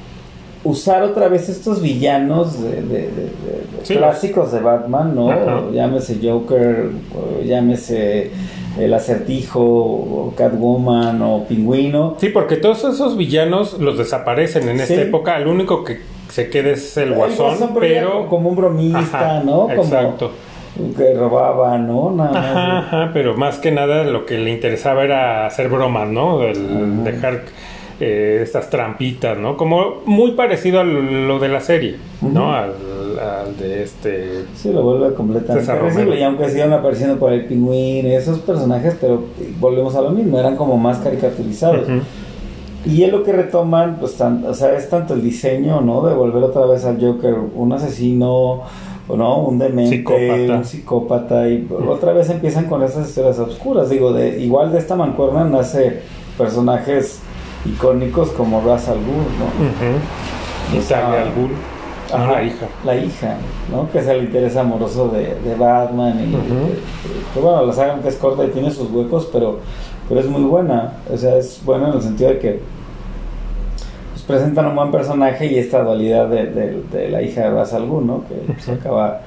usar otra vez estos villanos de, clásicos de Batman, ¿no? Llámese Joker, llámese el acertijo, o Catwoman o Pingüino. Sí, porque todos esos villanos los desaparecen en esta época. El único que se queda es el, guasón, pero... Como un bromista, ¿no? exacto que robaba, ¿no? Nada ajá, pero más que nada lo que le interesaba era hacer bromas, ¿no? El dejar eh, estas trampitas, ¿no? Como muy parecido a lo de la serie, ¿no? Al, de este... Sí, lo vuelve completamente y aunque sigan apareciendo por el pingüín, esos personajes, pero volvemos a lo mismo, eran como más caricaturizados. Y es lo que retoman, pues, o sea, es tanto el diseño, ¿no? De volver otra vez al Joker, un asesino ¿no? Un demente, un psicópata, y otra vez empiezan con esas historias oscuras. Digo, de, igual de esta mancuerna nace personajes icónicos como Ra's al Ghul, ¿no? Y al Ghul, la hija. La hija, ¿no? Que es el interés amoroso de, Batman y que, bueno, la saga que es corta y tiene sus huecos, pero, pero es muy buena. O sea, es buena en el sentido de que presentan un buen personaje y esta dualidad de, la hija de Ra's al ¿no? Que se acaba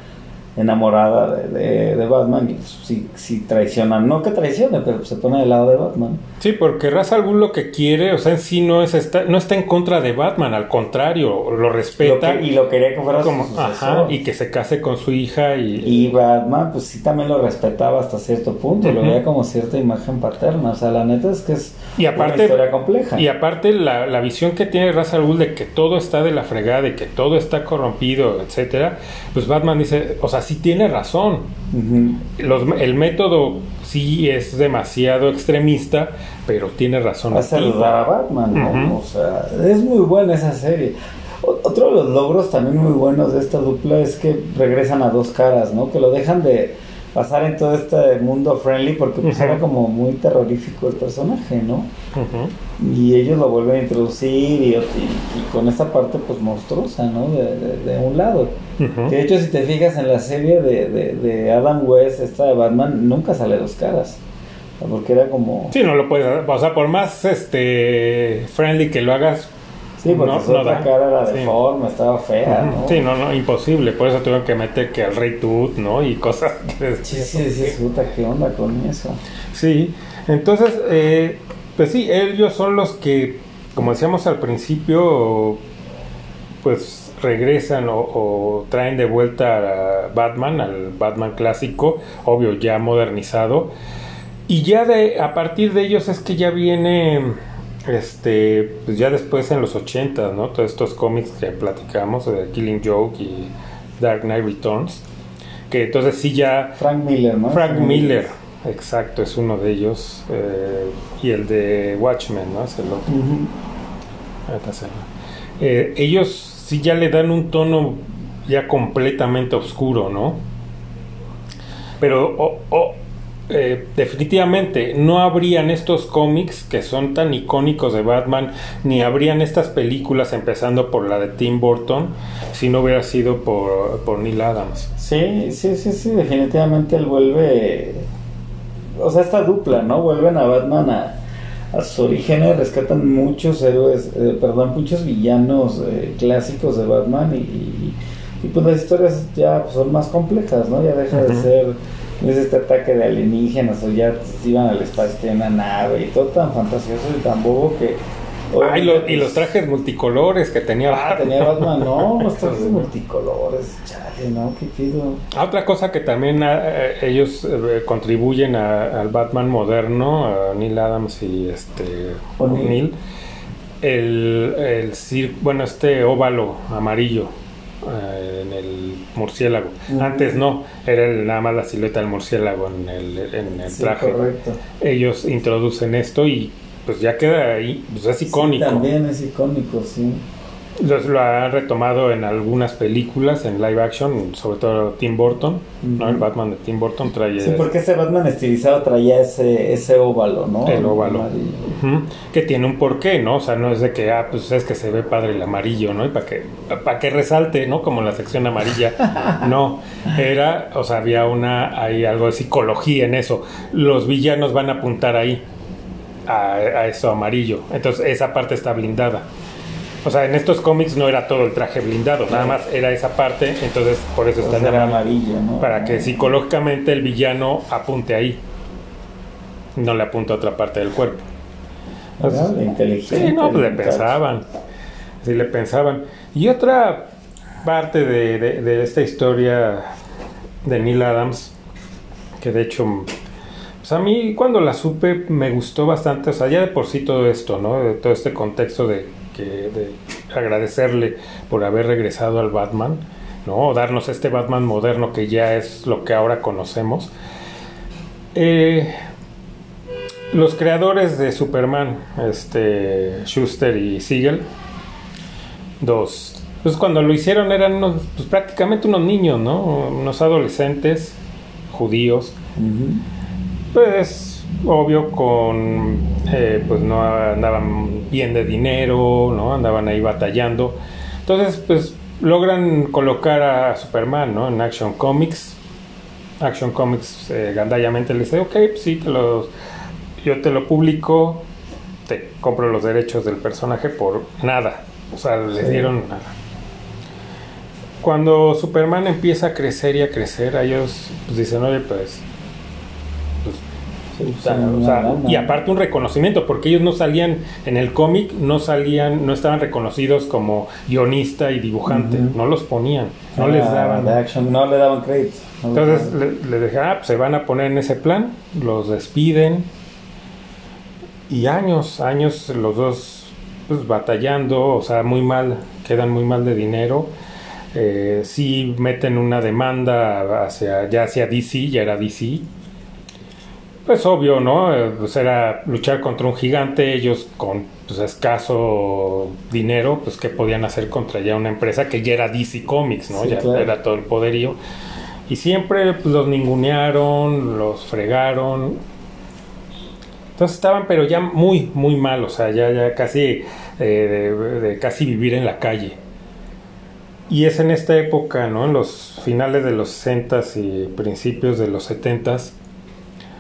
enamorada de, de, Batman y si, pues, si, traiciona, no que traicione, pero se pone del lado de Batman. Sí, porque Ra's al lo que quiere, o sea, en sí no es está, no está en contra de Batman, al contrario, lo respeta. y lo quería que fuera como, ajá, y que se case con su hija y... Y Batman, pues sí también lo respetaba hasta cierto punto, lo veía como cierta imagen paterna, o sea, la neta es que es y aparte, una historia compleja. Y aparte la, la visión que tiene Ra's al de que todo está de la fregada, de que todo está corrompido, etcétera, pues Batman dice, o sea, sí tiene razón. el método sí es demasiado extremista, pero tiene razón. a Batman, O sea, es muy buena esa serie. Otro de los logros también muy buenos de esta dupla es que regresan a dos caras, ¿no? Que lo dejan de pasar en todo este mundo friendly porque pues era como muy terrorífico el personaje, ¿no? Y ellos lo vuelven a introducir y, con esta parte pues monstruosa, ¿no? De, un lado. de hecho si te fijas en la serie de, de, Adam West, esta de Batman, nunca sale dos caras. Porque era como... Sí, no lo puedes... O sea, por más este friendly que lo hagas, Sí, porque no, su otra cara era deforme, estaba fea, ¿no? Sí, no, no, imposible. Por eso tuvieron que meter que al Rey Tut, ¿no? Y cosas. <laughs> Sí, sí, sí, puta, ¿qué onda con eso? Sí, entonces, eh, pues sí, ellos son los que, como decíamos al principio, pues regresan o, traen de vuelta a Batman, al Batman clásico, obvio, ya modernizado. Y ya de, a partir de ellos es que ya viene este, pues ya después en los 80, ¿no? Todos estos cómics que platicamos, de Killing Joke y Dark Knight Returns, que entonces sí ya... Frank Miller, ¿no? Frank Miller, exacto, es uno de ellos. Eh, y el de Watchmen, ¿no? Es el otro. Eh, ellos sí ya le dan un tono ya completamente oscuro, ¿no? Pero eh, definitivamente no habrían estos cómics que son tan icónicos de Batman, ni habrían estas películas, empezando por la de Tim Burton, si no hubiera sido por, por Neil Adams. Sí, sí, sí, sí, definitivamente él vuelve, o sea, esta dupla, ¿no? Vuelven a Batman a, a sus orígenes, rescatan muchos héroes, eh, perdón, muchos villanos eh, clásicos de Batman y, y, pues las historias ya son más complejas, ¿no? Ya deja de ser es este ataque de alienígenas o ya iban al espacio en una nave y todo tan fantasioso y tan bobo que Ah, y, los pues, trajes multicolores que tenía Ah, tenía Batman, no, <laughs> los trajes multicolores, chale, no, qué pido. Ah, otra cosa que también eh, ellos eh, contribuyen al Batman moderno, a Neil Adams y este Neil, el, el bueno, este óvalo amarillo eh, en el murciélago. Antes no, era nada más la silueta del murciélago en el, en el traje. Correcto. Ellos introducen esto y pues ya queda ahí, pues es icónico. también es icónico, sí. Lo, ha retomado en algunas películas, en live action, sobre todo Tim Burton, ¿no? El Batman de Tim Burton trae... Sí, porque ese Batman estilizado traía ese, ese óvalo, ¿no? El óvalo. Que tiene un porqué, ¿no? O sea, no es de que, ah, pues es que se ve padre el amarillo, ¿no? Y para que, para que resalte, ¿no? Como la sección amarilla. <laughs> no, era, o sea, había una, hay algo de psicología en eso. Los villanos van a apuntar ahí, a, a eso amarillo. Entonces, esa parte está blindada. O sea, en estos cómics no era todo el traje blindado, nada más era esa parte, entonces por eso está en amarillo, ¿no? Para que psicológicamente el villano apunte ahí, no le apunta a otra parte del cuerpo. inteligente. Sí, no, pues le pensaban, sí le pensaban. Y otra parte de, de, esta historia de Neil Adams, que de hecho pues a mí cuando la supe me gustó bastante, o sea, ya de por sí todo esto, ¿no? De todo este contexto de de agradecerle por haber regresado al Batman, ¿no? O darnos este Batman moderno que ya es lo que ahora conocemos. Eh, los creadores de Superman, este, Schuster y Siegel, dos, pues cuando lo hicieron eran pues prácticamente unos niños, ¿no? Unos adolescentes judíos. Pues obvio con eh, pues no andaban bien de dinero no andaban ahí batallando. Entonces pues logran colocar a Superman no en Action Comics. Action Comics eh, gandallamente le dice ok pues sí te los yo te lo publico te compro los derechos del personaje por nada o sea le dieron nada. Cuando Superman empieza a crecer y a crecer ellos pues dicen oye pues y aparte un reconocimiento, porque ellos no salían en el cómic, no salían, no estaban reconocidos como guionista y dibujante, no los ponían, no les ah, daban. no le daban crédito. Entonces le, le ah, pues se van a poner en ese plan, los despiden y años, años los dos pues batallando, o sea, muy mal, quedan muy mal de dinero. Eh, sí meten una demanda hacia ya hacia DC, ya era DC, pues obvio, ¿no? Eh, pues era luchar contra un gigante, ellos con pues, escaso dinero, pues qué podían hacer contra ya una empresa que ya era DC Comics, ¿no? ya era todo el poderío. Y siempre pues, los ningunearon, los fregaron. Entonces estaban, pero ya muy, muy mal, o sea, ya, ya casi eh, de, casi vivir en la calle. Y es en esta época, ¿no? En los finales de los 60 y principios de los 70s,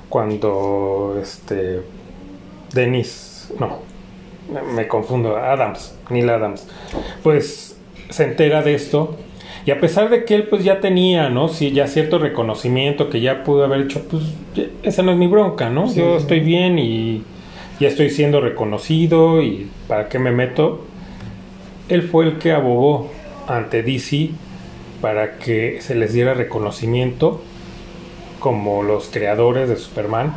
cuando este Dennis, no, me confundo, Adams, Neil Adams, pues se entera de esto y a pesar de que él pues ya tenía, ¿no? Sí, ya cierto reconocimiento que ya pudo haber hecho, pues esa no es mi bronca, ¿no? Yo estoy bien y ya estoy siendo reconocido y para qué me meto. Él fue el que abogó ante DC para que se les diera reconocimiento como los creadores de Superman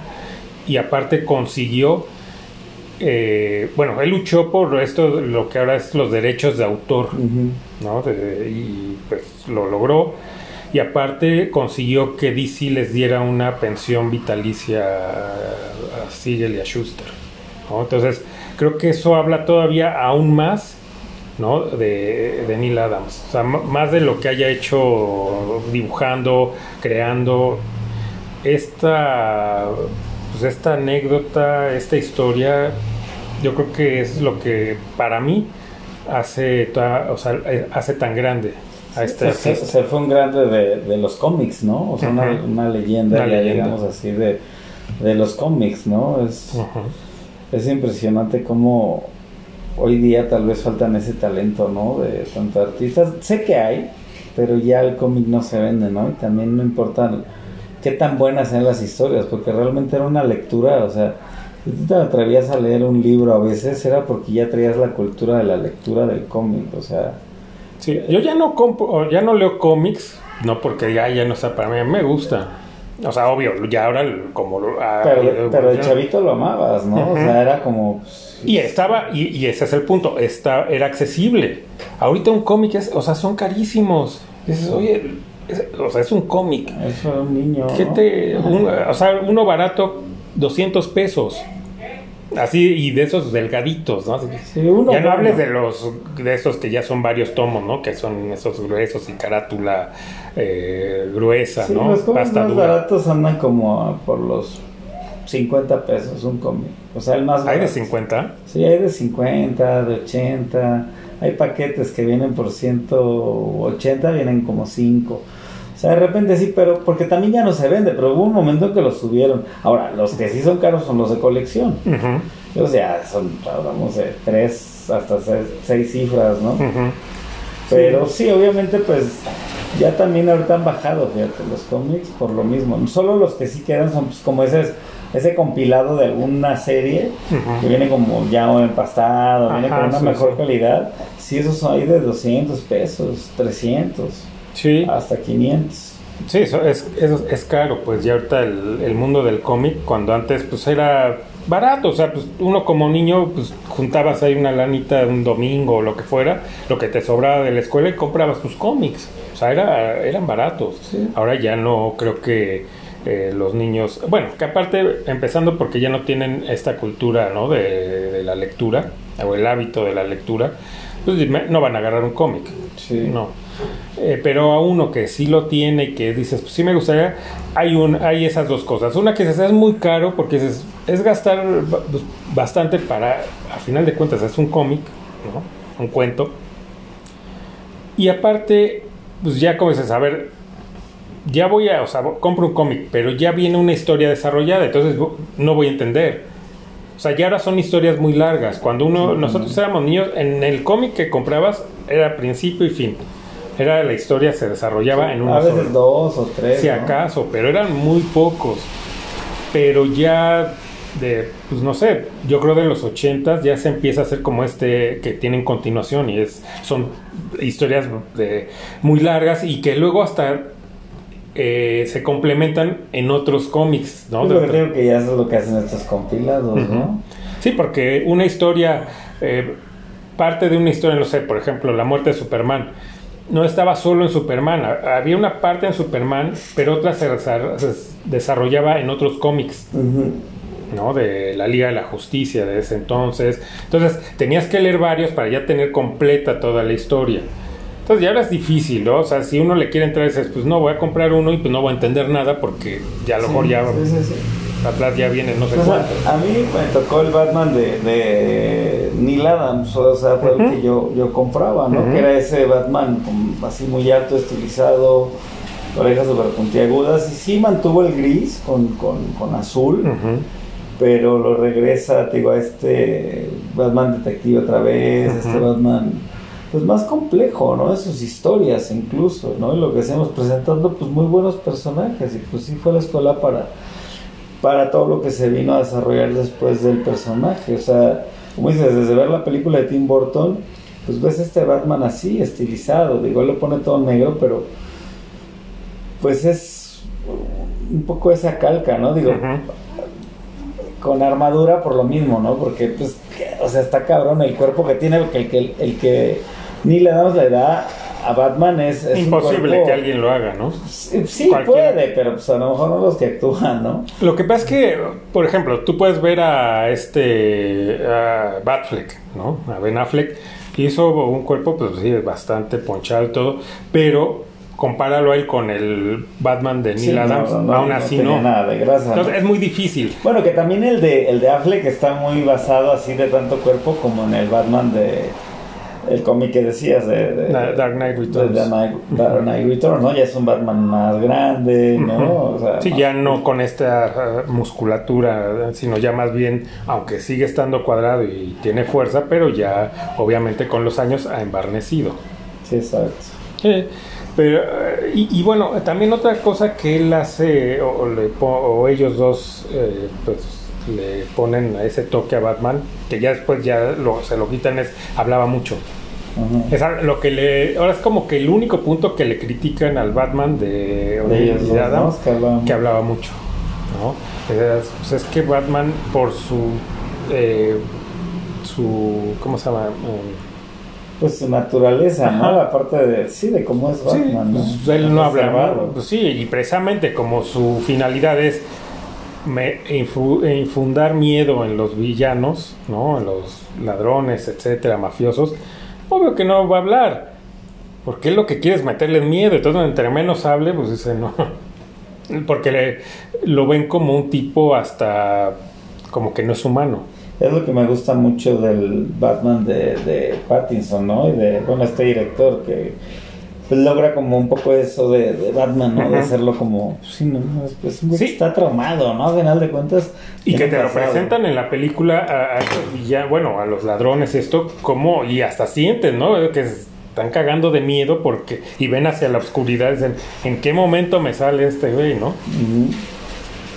y aparte consiguió eh, bueno, él luchó por esto, lo que ahora es los derechos de autor, ¿no? y pues lo logró. Y aparte consiguió que DC les diera una pensión vitalicia a, Siegel y a Schuster. Entonces, creo que eso habla todavía aún más ¿no? de, de Neil Adams. O sea, más de lo que haya hecho dibujando, creando, esta, pues esta anécdota, esta historia, yo creo que es lo que para mí hace, o sea, eh, hace tan grande a este artista. Se, fue un grande de, los cómics, ¿no? O sea, una, leyenda, digamos así, de, los cómics, ¿no? Es, es impresionante cómo hoy día tal vez faltan ese talento, ¿no? De tantos artistas. Sé que hay, pero ya el cómic no se vende, ¿no? Y también no importa qué tan buenas sean las historias, porque realmente era una lectura, o sea, si tú te atrevías a leer un libro a veces era porque ya traías la cultura de la lectura del cómic, o sea... Sí, yo ya no compro, ya no leo cómics, no porque ya, ya no está para mí, me gusta. O sea, obvio, ya ahora como... Ah, pero, pero, el chavito lo amabas, ¿no? O sea, era como... Pues, y estaba, y, y, ese es el punto, está, era accesible. Ahorita un cómic es, o sea, son carísimos. Dices, oye, o sea, es un cómic. Es un niño. ¿Qué te, o sea, uno barato, 200 pesos. Así, y de esos delgaditos, ¿no? ya no hables de los, de esos que ya son varios tomos, ¿no? Que son esos gruesos y carátula eh, gruesa, ¿no? Los cómics más baratos andan como por los 50 pesos un cómic. O sea, el más ¿Hay de 50? Sí, hay de 50, de 80. Hay paquetes que vienen por 180, vienen como 5 sea, de repente sí, pero porque también ya no se vende, pero hubo un momento en que los subieron. Ahora, los que sí son caros son los de colección. O sea, son, hablamos de tres hasta seis, cifras, ¿no? Pero sí. obviamente, pues ya también ahorita han bajado, fíjate, los cómics por lo mismo. Solo los que sí quedan son pues, como ese, ese compilado de alguna serie que viene como ya empastado, viene con una mejor calidad. Sí, esos son ahí de 200 pesos, 300. Sí. Hasta 500. Sí, eso es, es caro, pues ya ahorita el, mundo del cómic, cuando antes pues era barato, o sea, pues uno como niño pues juntabas ahí una lanita un domingo o lo que fuera, lo que te sobraba de la escuela y comprabas tus cómics, o sea, era, eran baratos. Ahora ya no creo que eh, los niños, bueno, que aparte empezando porque ya no tienen esta cultura, ¿no? De, de la lectura o el hábito de la lectura, pues no van a agarrar un cómic. Sí. No. Eh, pero a uno que sí lo tiene y que dices, pues sí me gustaría, hay, un, hay esas dos cosas. Una que es muy caro porque es, es gastar pues, bastante para, a final de cuentas, es un cómic, ¿no? un cuento. Y aparte, pues ya comienzas a ver, ya voy a, o sea, compro un cómic, pero ya viene una historia desarrollada, entonces no voy a entender. O sea, ya ahora son historias muy largas. Cuando uno, nosotros éramos niños, en el cómic que comprabas era principio y fin. Era la historia se desarrollaba en una A veces dos o tres. Si acaso, pero eran muy pocos. Pero ya de, pues no sé, yo creo de los ochentas ya se empieza a hacer como este que tienen continuación y es son historias de, muy largas y que luego hasta eh, se complementan en otros cómics, ¿no? Yo creo que ya es lo que hacen estos compilados, ¿no? Sí, porque una historia, eh, parte de una historia, no sé, por ejemplo, la muerte de Superman, no estaba solo en Superman, había una parte en Superman, pero otra se, desarrollaba en otros cómics. ¿no? De la Liga de la Justicia de ese entonces. Entonces, tenías que leer varios para ya tener completa toda la historia. Entonces, ya ahora es difícil, ¿no? O sea, si uno le quiere entrar, dices, pues no, voy a comprar uno y pues no voy a entender nada porque ya a lo mejor ya atrás ya viene no sé cuánto. A mí me tocó el Batman de, de Neil Adams, o sea, fue el que yo, yo compraba, ¿no? Que era ese Batman así muy alto, estilizado, orejas super puntiagudas, y sí mantuvo el gris con, con, con azul. Pero lo regresa, digo, a este Batman detective otra vez, este Batman pues más complejo, ¿no? De sus historias incluso, ¿no? Y lo que hacemos presentando pues muy buenos personajes y pues sí fue la escuela para para todo lo que se vino a desarrollar después del personaje. O sea, como dices, desde ver la película de Tim Burton, pues ves este Batman así, estilizado, digo, lo pone todo negro, pero pues es un poco esa calca, ¿no? Digo, con armadura por lo mismo, ¿no? Porque, pues, o sea, está cabrón el cuerpo que tiene, el que, el que ni le damos la edad a Batman es, imposible que alguien lo haga, ¿no? Sí, puede, pero pues a lo mejor no los que actúan, ¿no? Lo que pasa es que, por ejemplo, tú puedes ver a este a Batfleck, ¿no? A Ben Affleck hizo un cuerpo pues sí bastante ponchado y todo, pero compáralo a él con el Batman de Neil Adams, aún así no. Nada de grasa, Entonces es muy difícil. Bueno, que también el de el de Affleck está muy basado así de tanto cuerpo como en el Batman de el cómic que decías de, Dark Knight Returns. Dark Knight Returns, ¿no? Ya es un Batman más grande, ¿no? sí, ya no con esta uh, musculatura, sino ya más bien, aunque sigue estando cuadrado y tiene fuerza, pero ya obviamente con los años ha embarnecido. Sí, exacto. pero, uh, y, bueno, también otra cosa que él hace, o, o ellos dos, eh, pues le ponen ese toque a Batman, que ya después ya lo, se lo quitan, es hablaba mucho. Es lo que le, ahora es como que el único punto que le critican al Batman de, de, Adam, que, hablaba, mucho. ¿no? Es, pues es que Batman, por su. Eh, su ¿Cómo se llama? Eh, pues su naturaleza, ¿no? La parte de, sí, de cómo es Batman. Sí, pues, él no habla, pues sí, y precisamente como su finalidad es me, infundar miedo en los villanos, ¿no? En los ladrones, etcétera, mafiosos, obvio que no va a hablar. Porque él lo que quiere es meterle miedo. Entonces, entre menos hable, pues dice no. <laughs> Porque le, lo ven como un tipo hasta como que no es humano. Es lo que me gusta mucho del Batman de, de Pattinson, ¿no? Y de, bueno, este director que pues logra como un poco eso de, Batman, ¿no? De hacerlo como, sí, no, pues, sí. está traumado, ¿no? A final de cuentas. Y que te lo presentan en la película a, a bueno, a los ladrones, esto, como, y hasta sienten, ¿no? Que están cagando de miedo porque, y ven hacia la oscuridad, dicen, ¿en qué momento me sale este güey, no?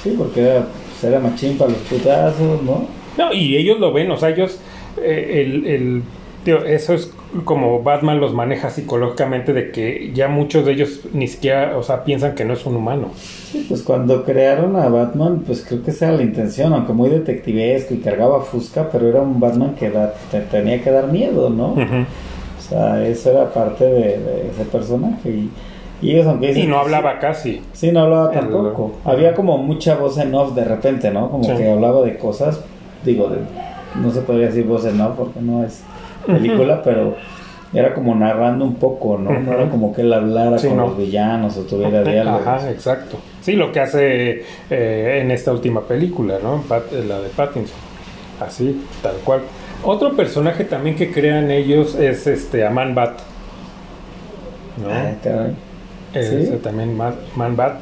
Sí, porque era, pues, era machín para los putazos, ¿no? No, y ellos lo ven, o sea, ellos, eh, el, el eso es como Batman los maneja psicológicamente de que ya muchos de ellos ni siquiera, o sea, piensan que no es un humano. Sí, pues cuando crearon a Batman, pues creo que esa era la intención, aunque muy detectivesco y cargaba fusca, pero era un Batman que te tenía que dar miedo, ¿no? O sea, eso era parte de, ese personaje y... Y, ellos, aunque y no hablaba casi. Sí, no hablaba tampoco. Había como mucha voz en off de repente, ¿no? Como que hablaba de cosas, digo, de, no se podría decir voz en off porque no es película, pero era como narrando un poco, ¿no? No era como que él hablara con los villanos o tuviera diálogo. Ajá, exacto. Sí, lo que hace eh, en esta última película, ¿no? Eh, la de Pattinson. Así, tal cual. Otro personaje también que crean ellos es este Aman Bat. ¿No? Ah, ¿Sí? también Man Bat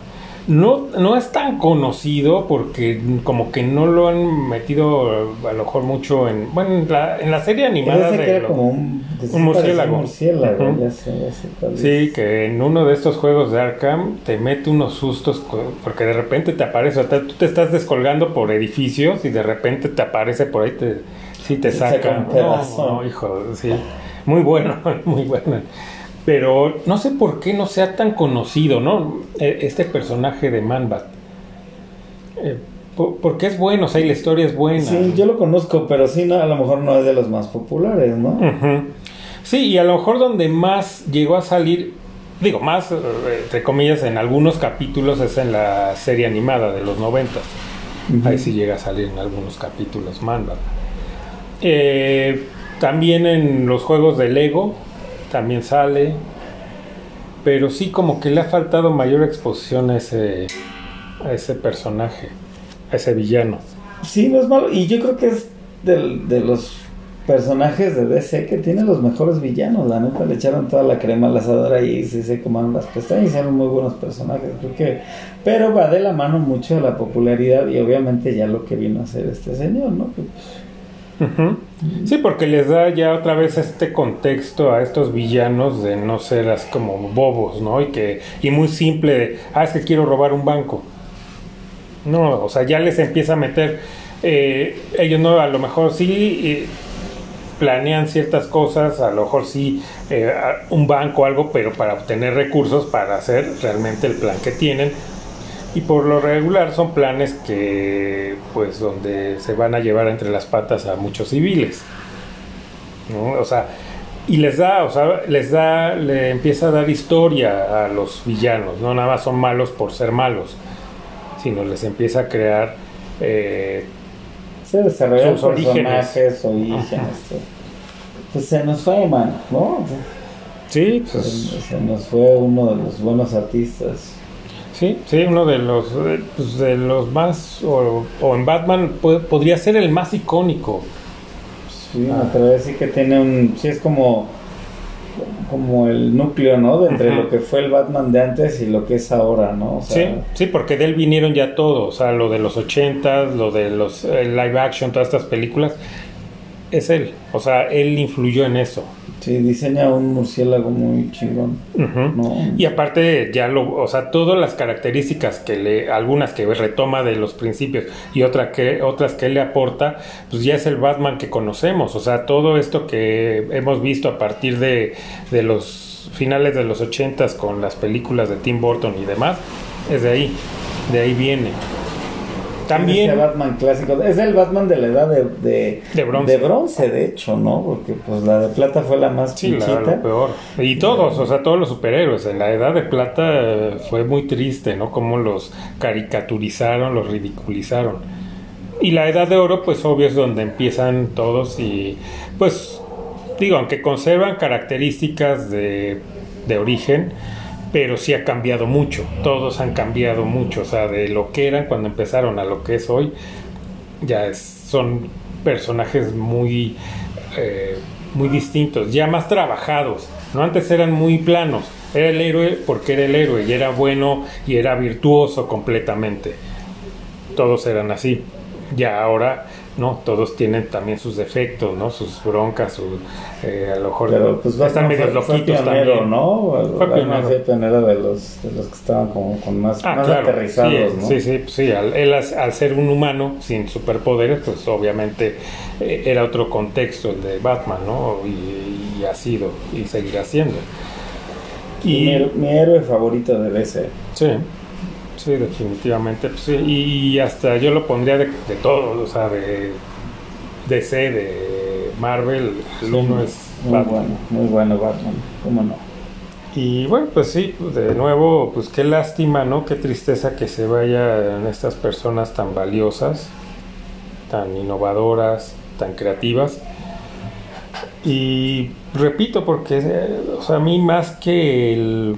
no, no es tan conocido porque como que no lo han metido a lo mejor mucho en bueno en la, en la serie animada de como un, murciélago, sí que en uno de estos juegos de Arkham te mete unos sustos porque de repente te aparece tú te estás descolgando por edificios y de repente te aparece por ahí te sí te saca no, hijo sí. Muy bueno <laughs> muy bueno pero no sé por qué no sea tan conocido, ¿no? E, este personaje de Manbat. Eh, porque es bueno, o sea, y la historia es buena. Sí, yo lo conozco, pero sí, no, a lo mejor no es de los más populares, ¿no? Sí, y a lo mejor donde más llegó a salir, digo, más, eh, entre comillas, en algunos capítulos es en la serie animada de los noventas. Ahí sí llega a salir en algunos capítulos Manbat. Eh, también en los juegos de Lego, también sale, pero sí como que le ha faltado mayor exposición a ese, a ese personaje, a ese villano. Sí, no es malo, y yo creo que es de los personajes de DC que tiene los mejores villanos, la neta le echaron toda la crema al asador ahí y se comaron las pestañas hicieron muy buenos personajes, creo que, pero va de la mano mucho la popularidad y obviamente ya lo que vino a hacer este señor, ¿no? Que, pues, Sí, porque les da ya otra vez este contexto a estos villanos de no ser así como bobos, ¿no? Y que y muy simple de, ah, es que quiero robar un banco. No, o sea, ya les empieza a meter, eh, ellos no, a lo mejor sí eh, planean ciertas cosas, a lo mejor sí eh, un banco o algo, pero para obtener recursos para hacer realmente el plan que tienen y por lo regular son planes que, pues, donde se van a llevar entre las patas a muchos civiles. ¿no? O sea, y les da, o sea, les da, le empieza a dar historia a los villanos. No nada más son malos por ser malos, sino les empieza a crear. Eh, se desarrollan sus orígenes. Pues se nos fue, man, ¿no? Sí, pues. se nos fue uno de los buenos artistas. Sí, sí, uno de los, pues, de los más, o, en Batman podría ser el más icónico. Sí, ah. pero decir que tiene un, sí es como, como el núcleo, ¿no? De entre lo que fue el Batman de antes y lo que es ahora, ¿no? sí, sí, porque de él vinieron ya todos, o sea, lo de los 80, lo de los live action, todas estas películas, es él. O sea, él influyó en eso. Sí, diseña un murciélago muy chingón. Y aparte, ya lo, o sea, todas las características que le, algunas que retoma de los principios y otra que, otras que él le aporta, pues ya es el Batman que conocemos. O sea, todo esto que hemos visto a partir de, de los finales de los ochentas con las películas de Tim Burton y demás, es de ahí, de ahí viene. También. Es Batman clásico. Es el Batman de la edad de, de, bronce. de bronce. de hecho, ¿no? Porque pues la de plata fue la más sí, peor. Y todos, o sea, todos los superhéroes. En la edad de plata eh, fue muy triste, ¿no? Como los caricaturizaron, los ridiculizaron. Y la edad de oro, pues obvio es donde empiezan todos y pues digo, aunque conservan características de, de origen, pero sí ha cambiado mucho, todos han cambiado mucho, o sea, de lo que eran cuando empezaron a lo que es hoy, ya son personajes muy, eh, muy distintos, ya más trabajados, no antes eran muy planos, era el héroe porque era el héroe y era bueno y era virtuoso completamente, todos eran así, ya ahora ¿no? Todos tienen también sus defectos, ¿no? Sus broncas, sus, eh, a lo mejor pues, están medio loquitos también. ¿no? Fue pionero. de los, de los que estaban como con más, ah, aterrizados, sí, ¿no? Sí, sí, sí. él al, ser un humano sin superpoderes, pues obviamente eh, era otro contexto el de Batman, ¿no? Y, y ha sido y seguirá siendo. Y, mi, héroe favorito debe DC. Sí. Sí, definitivamente. Pues y hasta yo lo pondría de, de todos, o sea, de DC, de Marvel. El uno es muy bueno, muy bueno Batman, ¿cómo no? Y bueno, pues sí, de nuevo, pues qué lástima, ¿no? Qué tristeza que se vayan estas personas tan valiosas, tan innovadoras, tan creativas. Y repito, porque, o sea, a mí más que el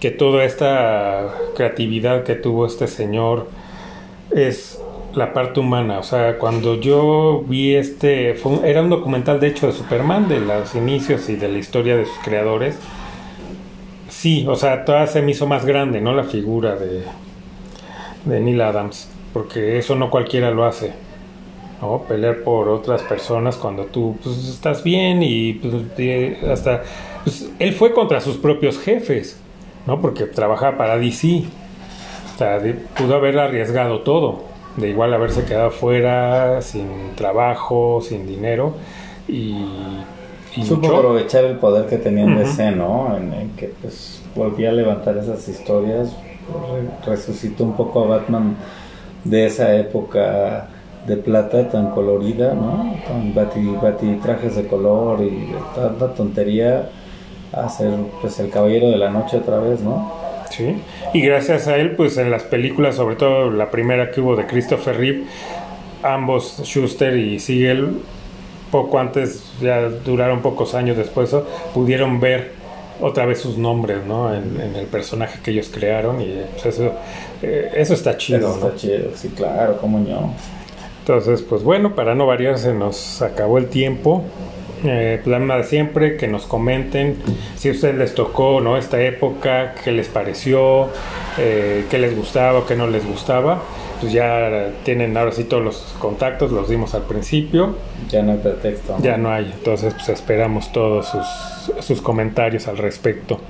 que toda esta creatividad que tuvo este señor es la parte humana. O sea, cuando yo vi este, era un documental de hecho de Superman, de los inicios y de la historia de sus creadores. Sí, o sea, toda se me hizo más grande, ¿no? La figura de, de Neil Adams, porque eso no cualquiera lo hace. ¿no? Pelear por otras personas cuando tú pues, estás bien y pues, hasta... Pues, él fue contra sus propios jefes ¿no? Porque trabajaba para DC. O sea, pudo haber arriesgado todo, de igual haberse quedado fuera, sin trabajo, sin dinero y... Supo aprovechar el poder que tenía en DC, ¿no? En, que pues volvía a levantar esas historias, resucitó un poco a Batman de esa época de plata tan colorida, ¿no? Con bati, trajes de color y tanta tontería a ser pues el caballero de la noche otra vez, ¿no? Sí, y gracias a él, pues en las películas, sobre todo la primera que hubo de Christopher Reeve, ambos, Schuster y Siegel, poco antes, ya duraron pocos años después, pudieron ver otra vez sus nombres, ¿no? En, el personaje que ellos crearon y pues, eso, eh, eso está chido, eso está chido, sí, claro, cómo no. Entonces, pues bueno, para no variar, se nos acabó el tiempo eh, de siempre, que nos comenten si a ustedes les tocó ¿no? esta época, qué les pareció, eh, qué les gustaba o qué no les gustaba. Pues ya tienen ahora sí todos los contactos, los dimos al principio. Ya no hay pretexto. Ya no hay, entonces pues esperamos todos sus, sus comentarios al respecto.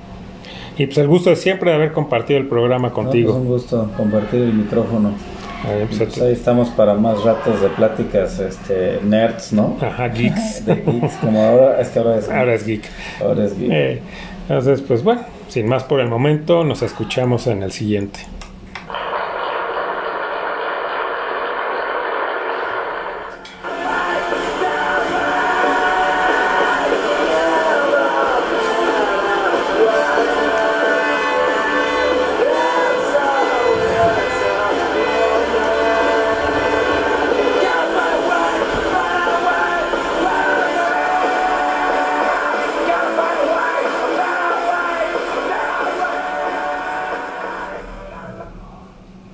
Y pues el gusto de siempre de haber compartido el programa contigo. es un gusto compartir el micrófono. Pues, pues ahí estamos para más ratos de pláticas este, nerds, ¿no? Ajá, geeks. De geeks, como ahora, es que ahora es, ahora es geek. Ahora es geek. Eh, entonces, pues bueno, sin más por el momento, nos escuchamos en el siguiente.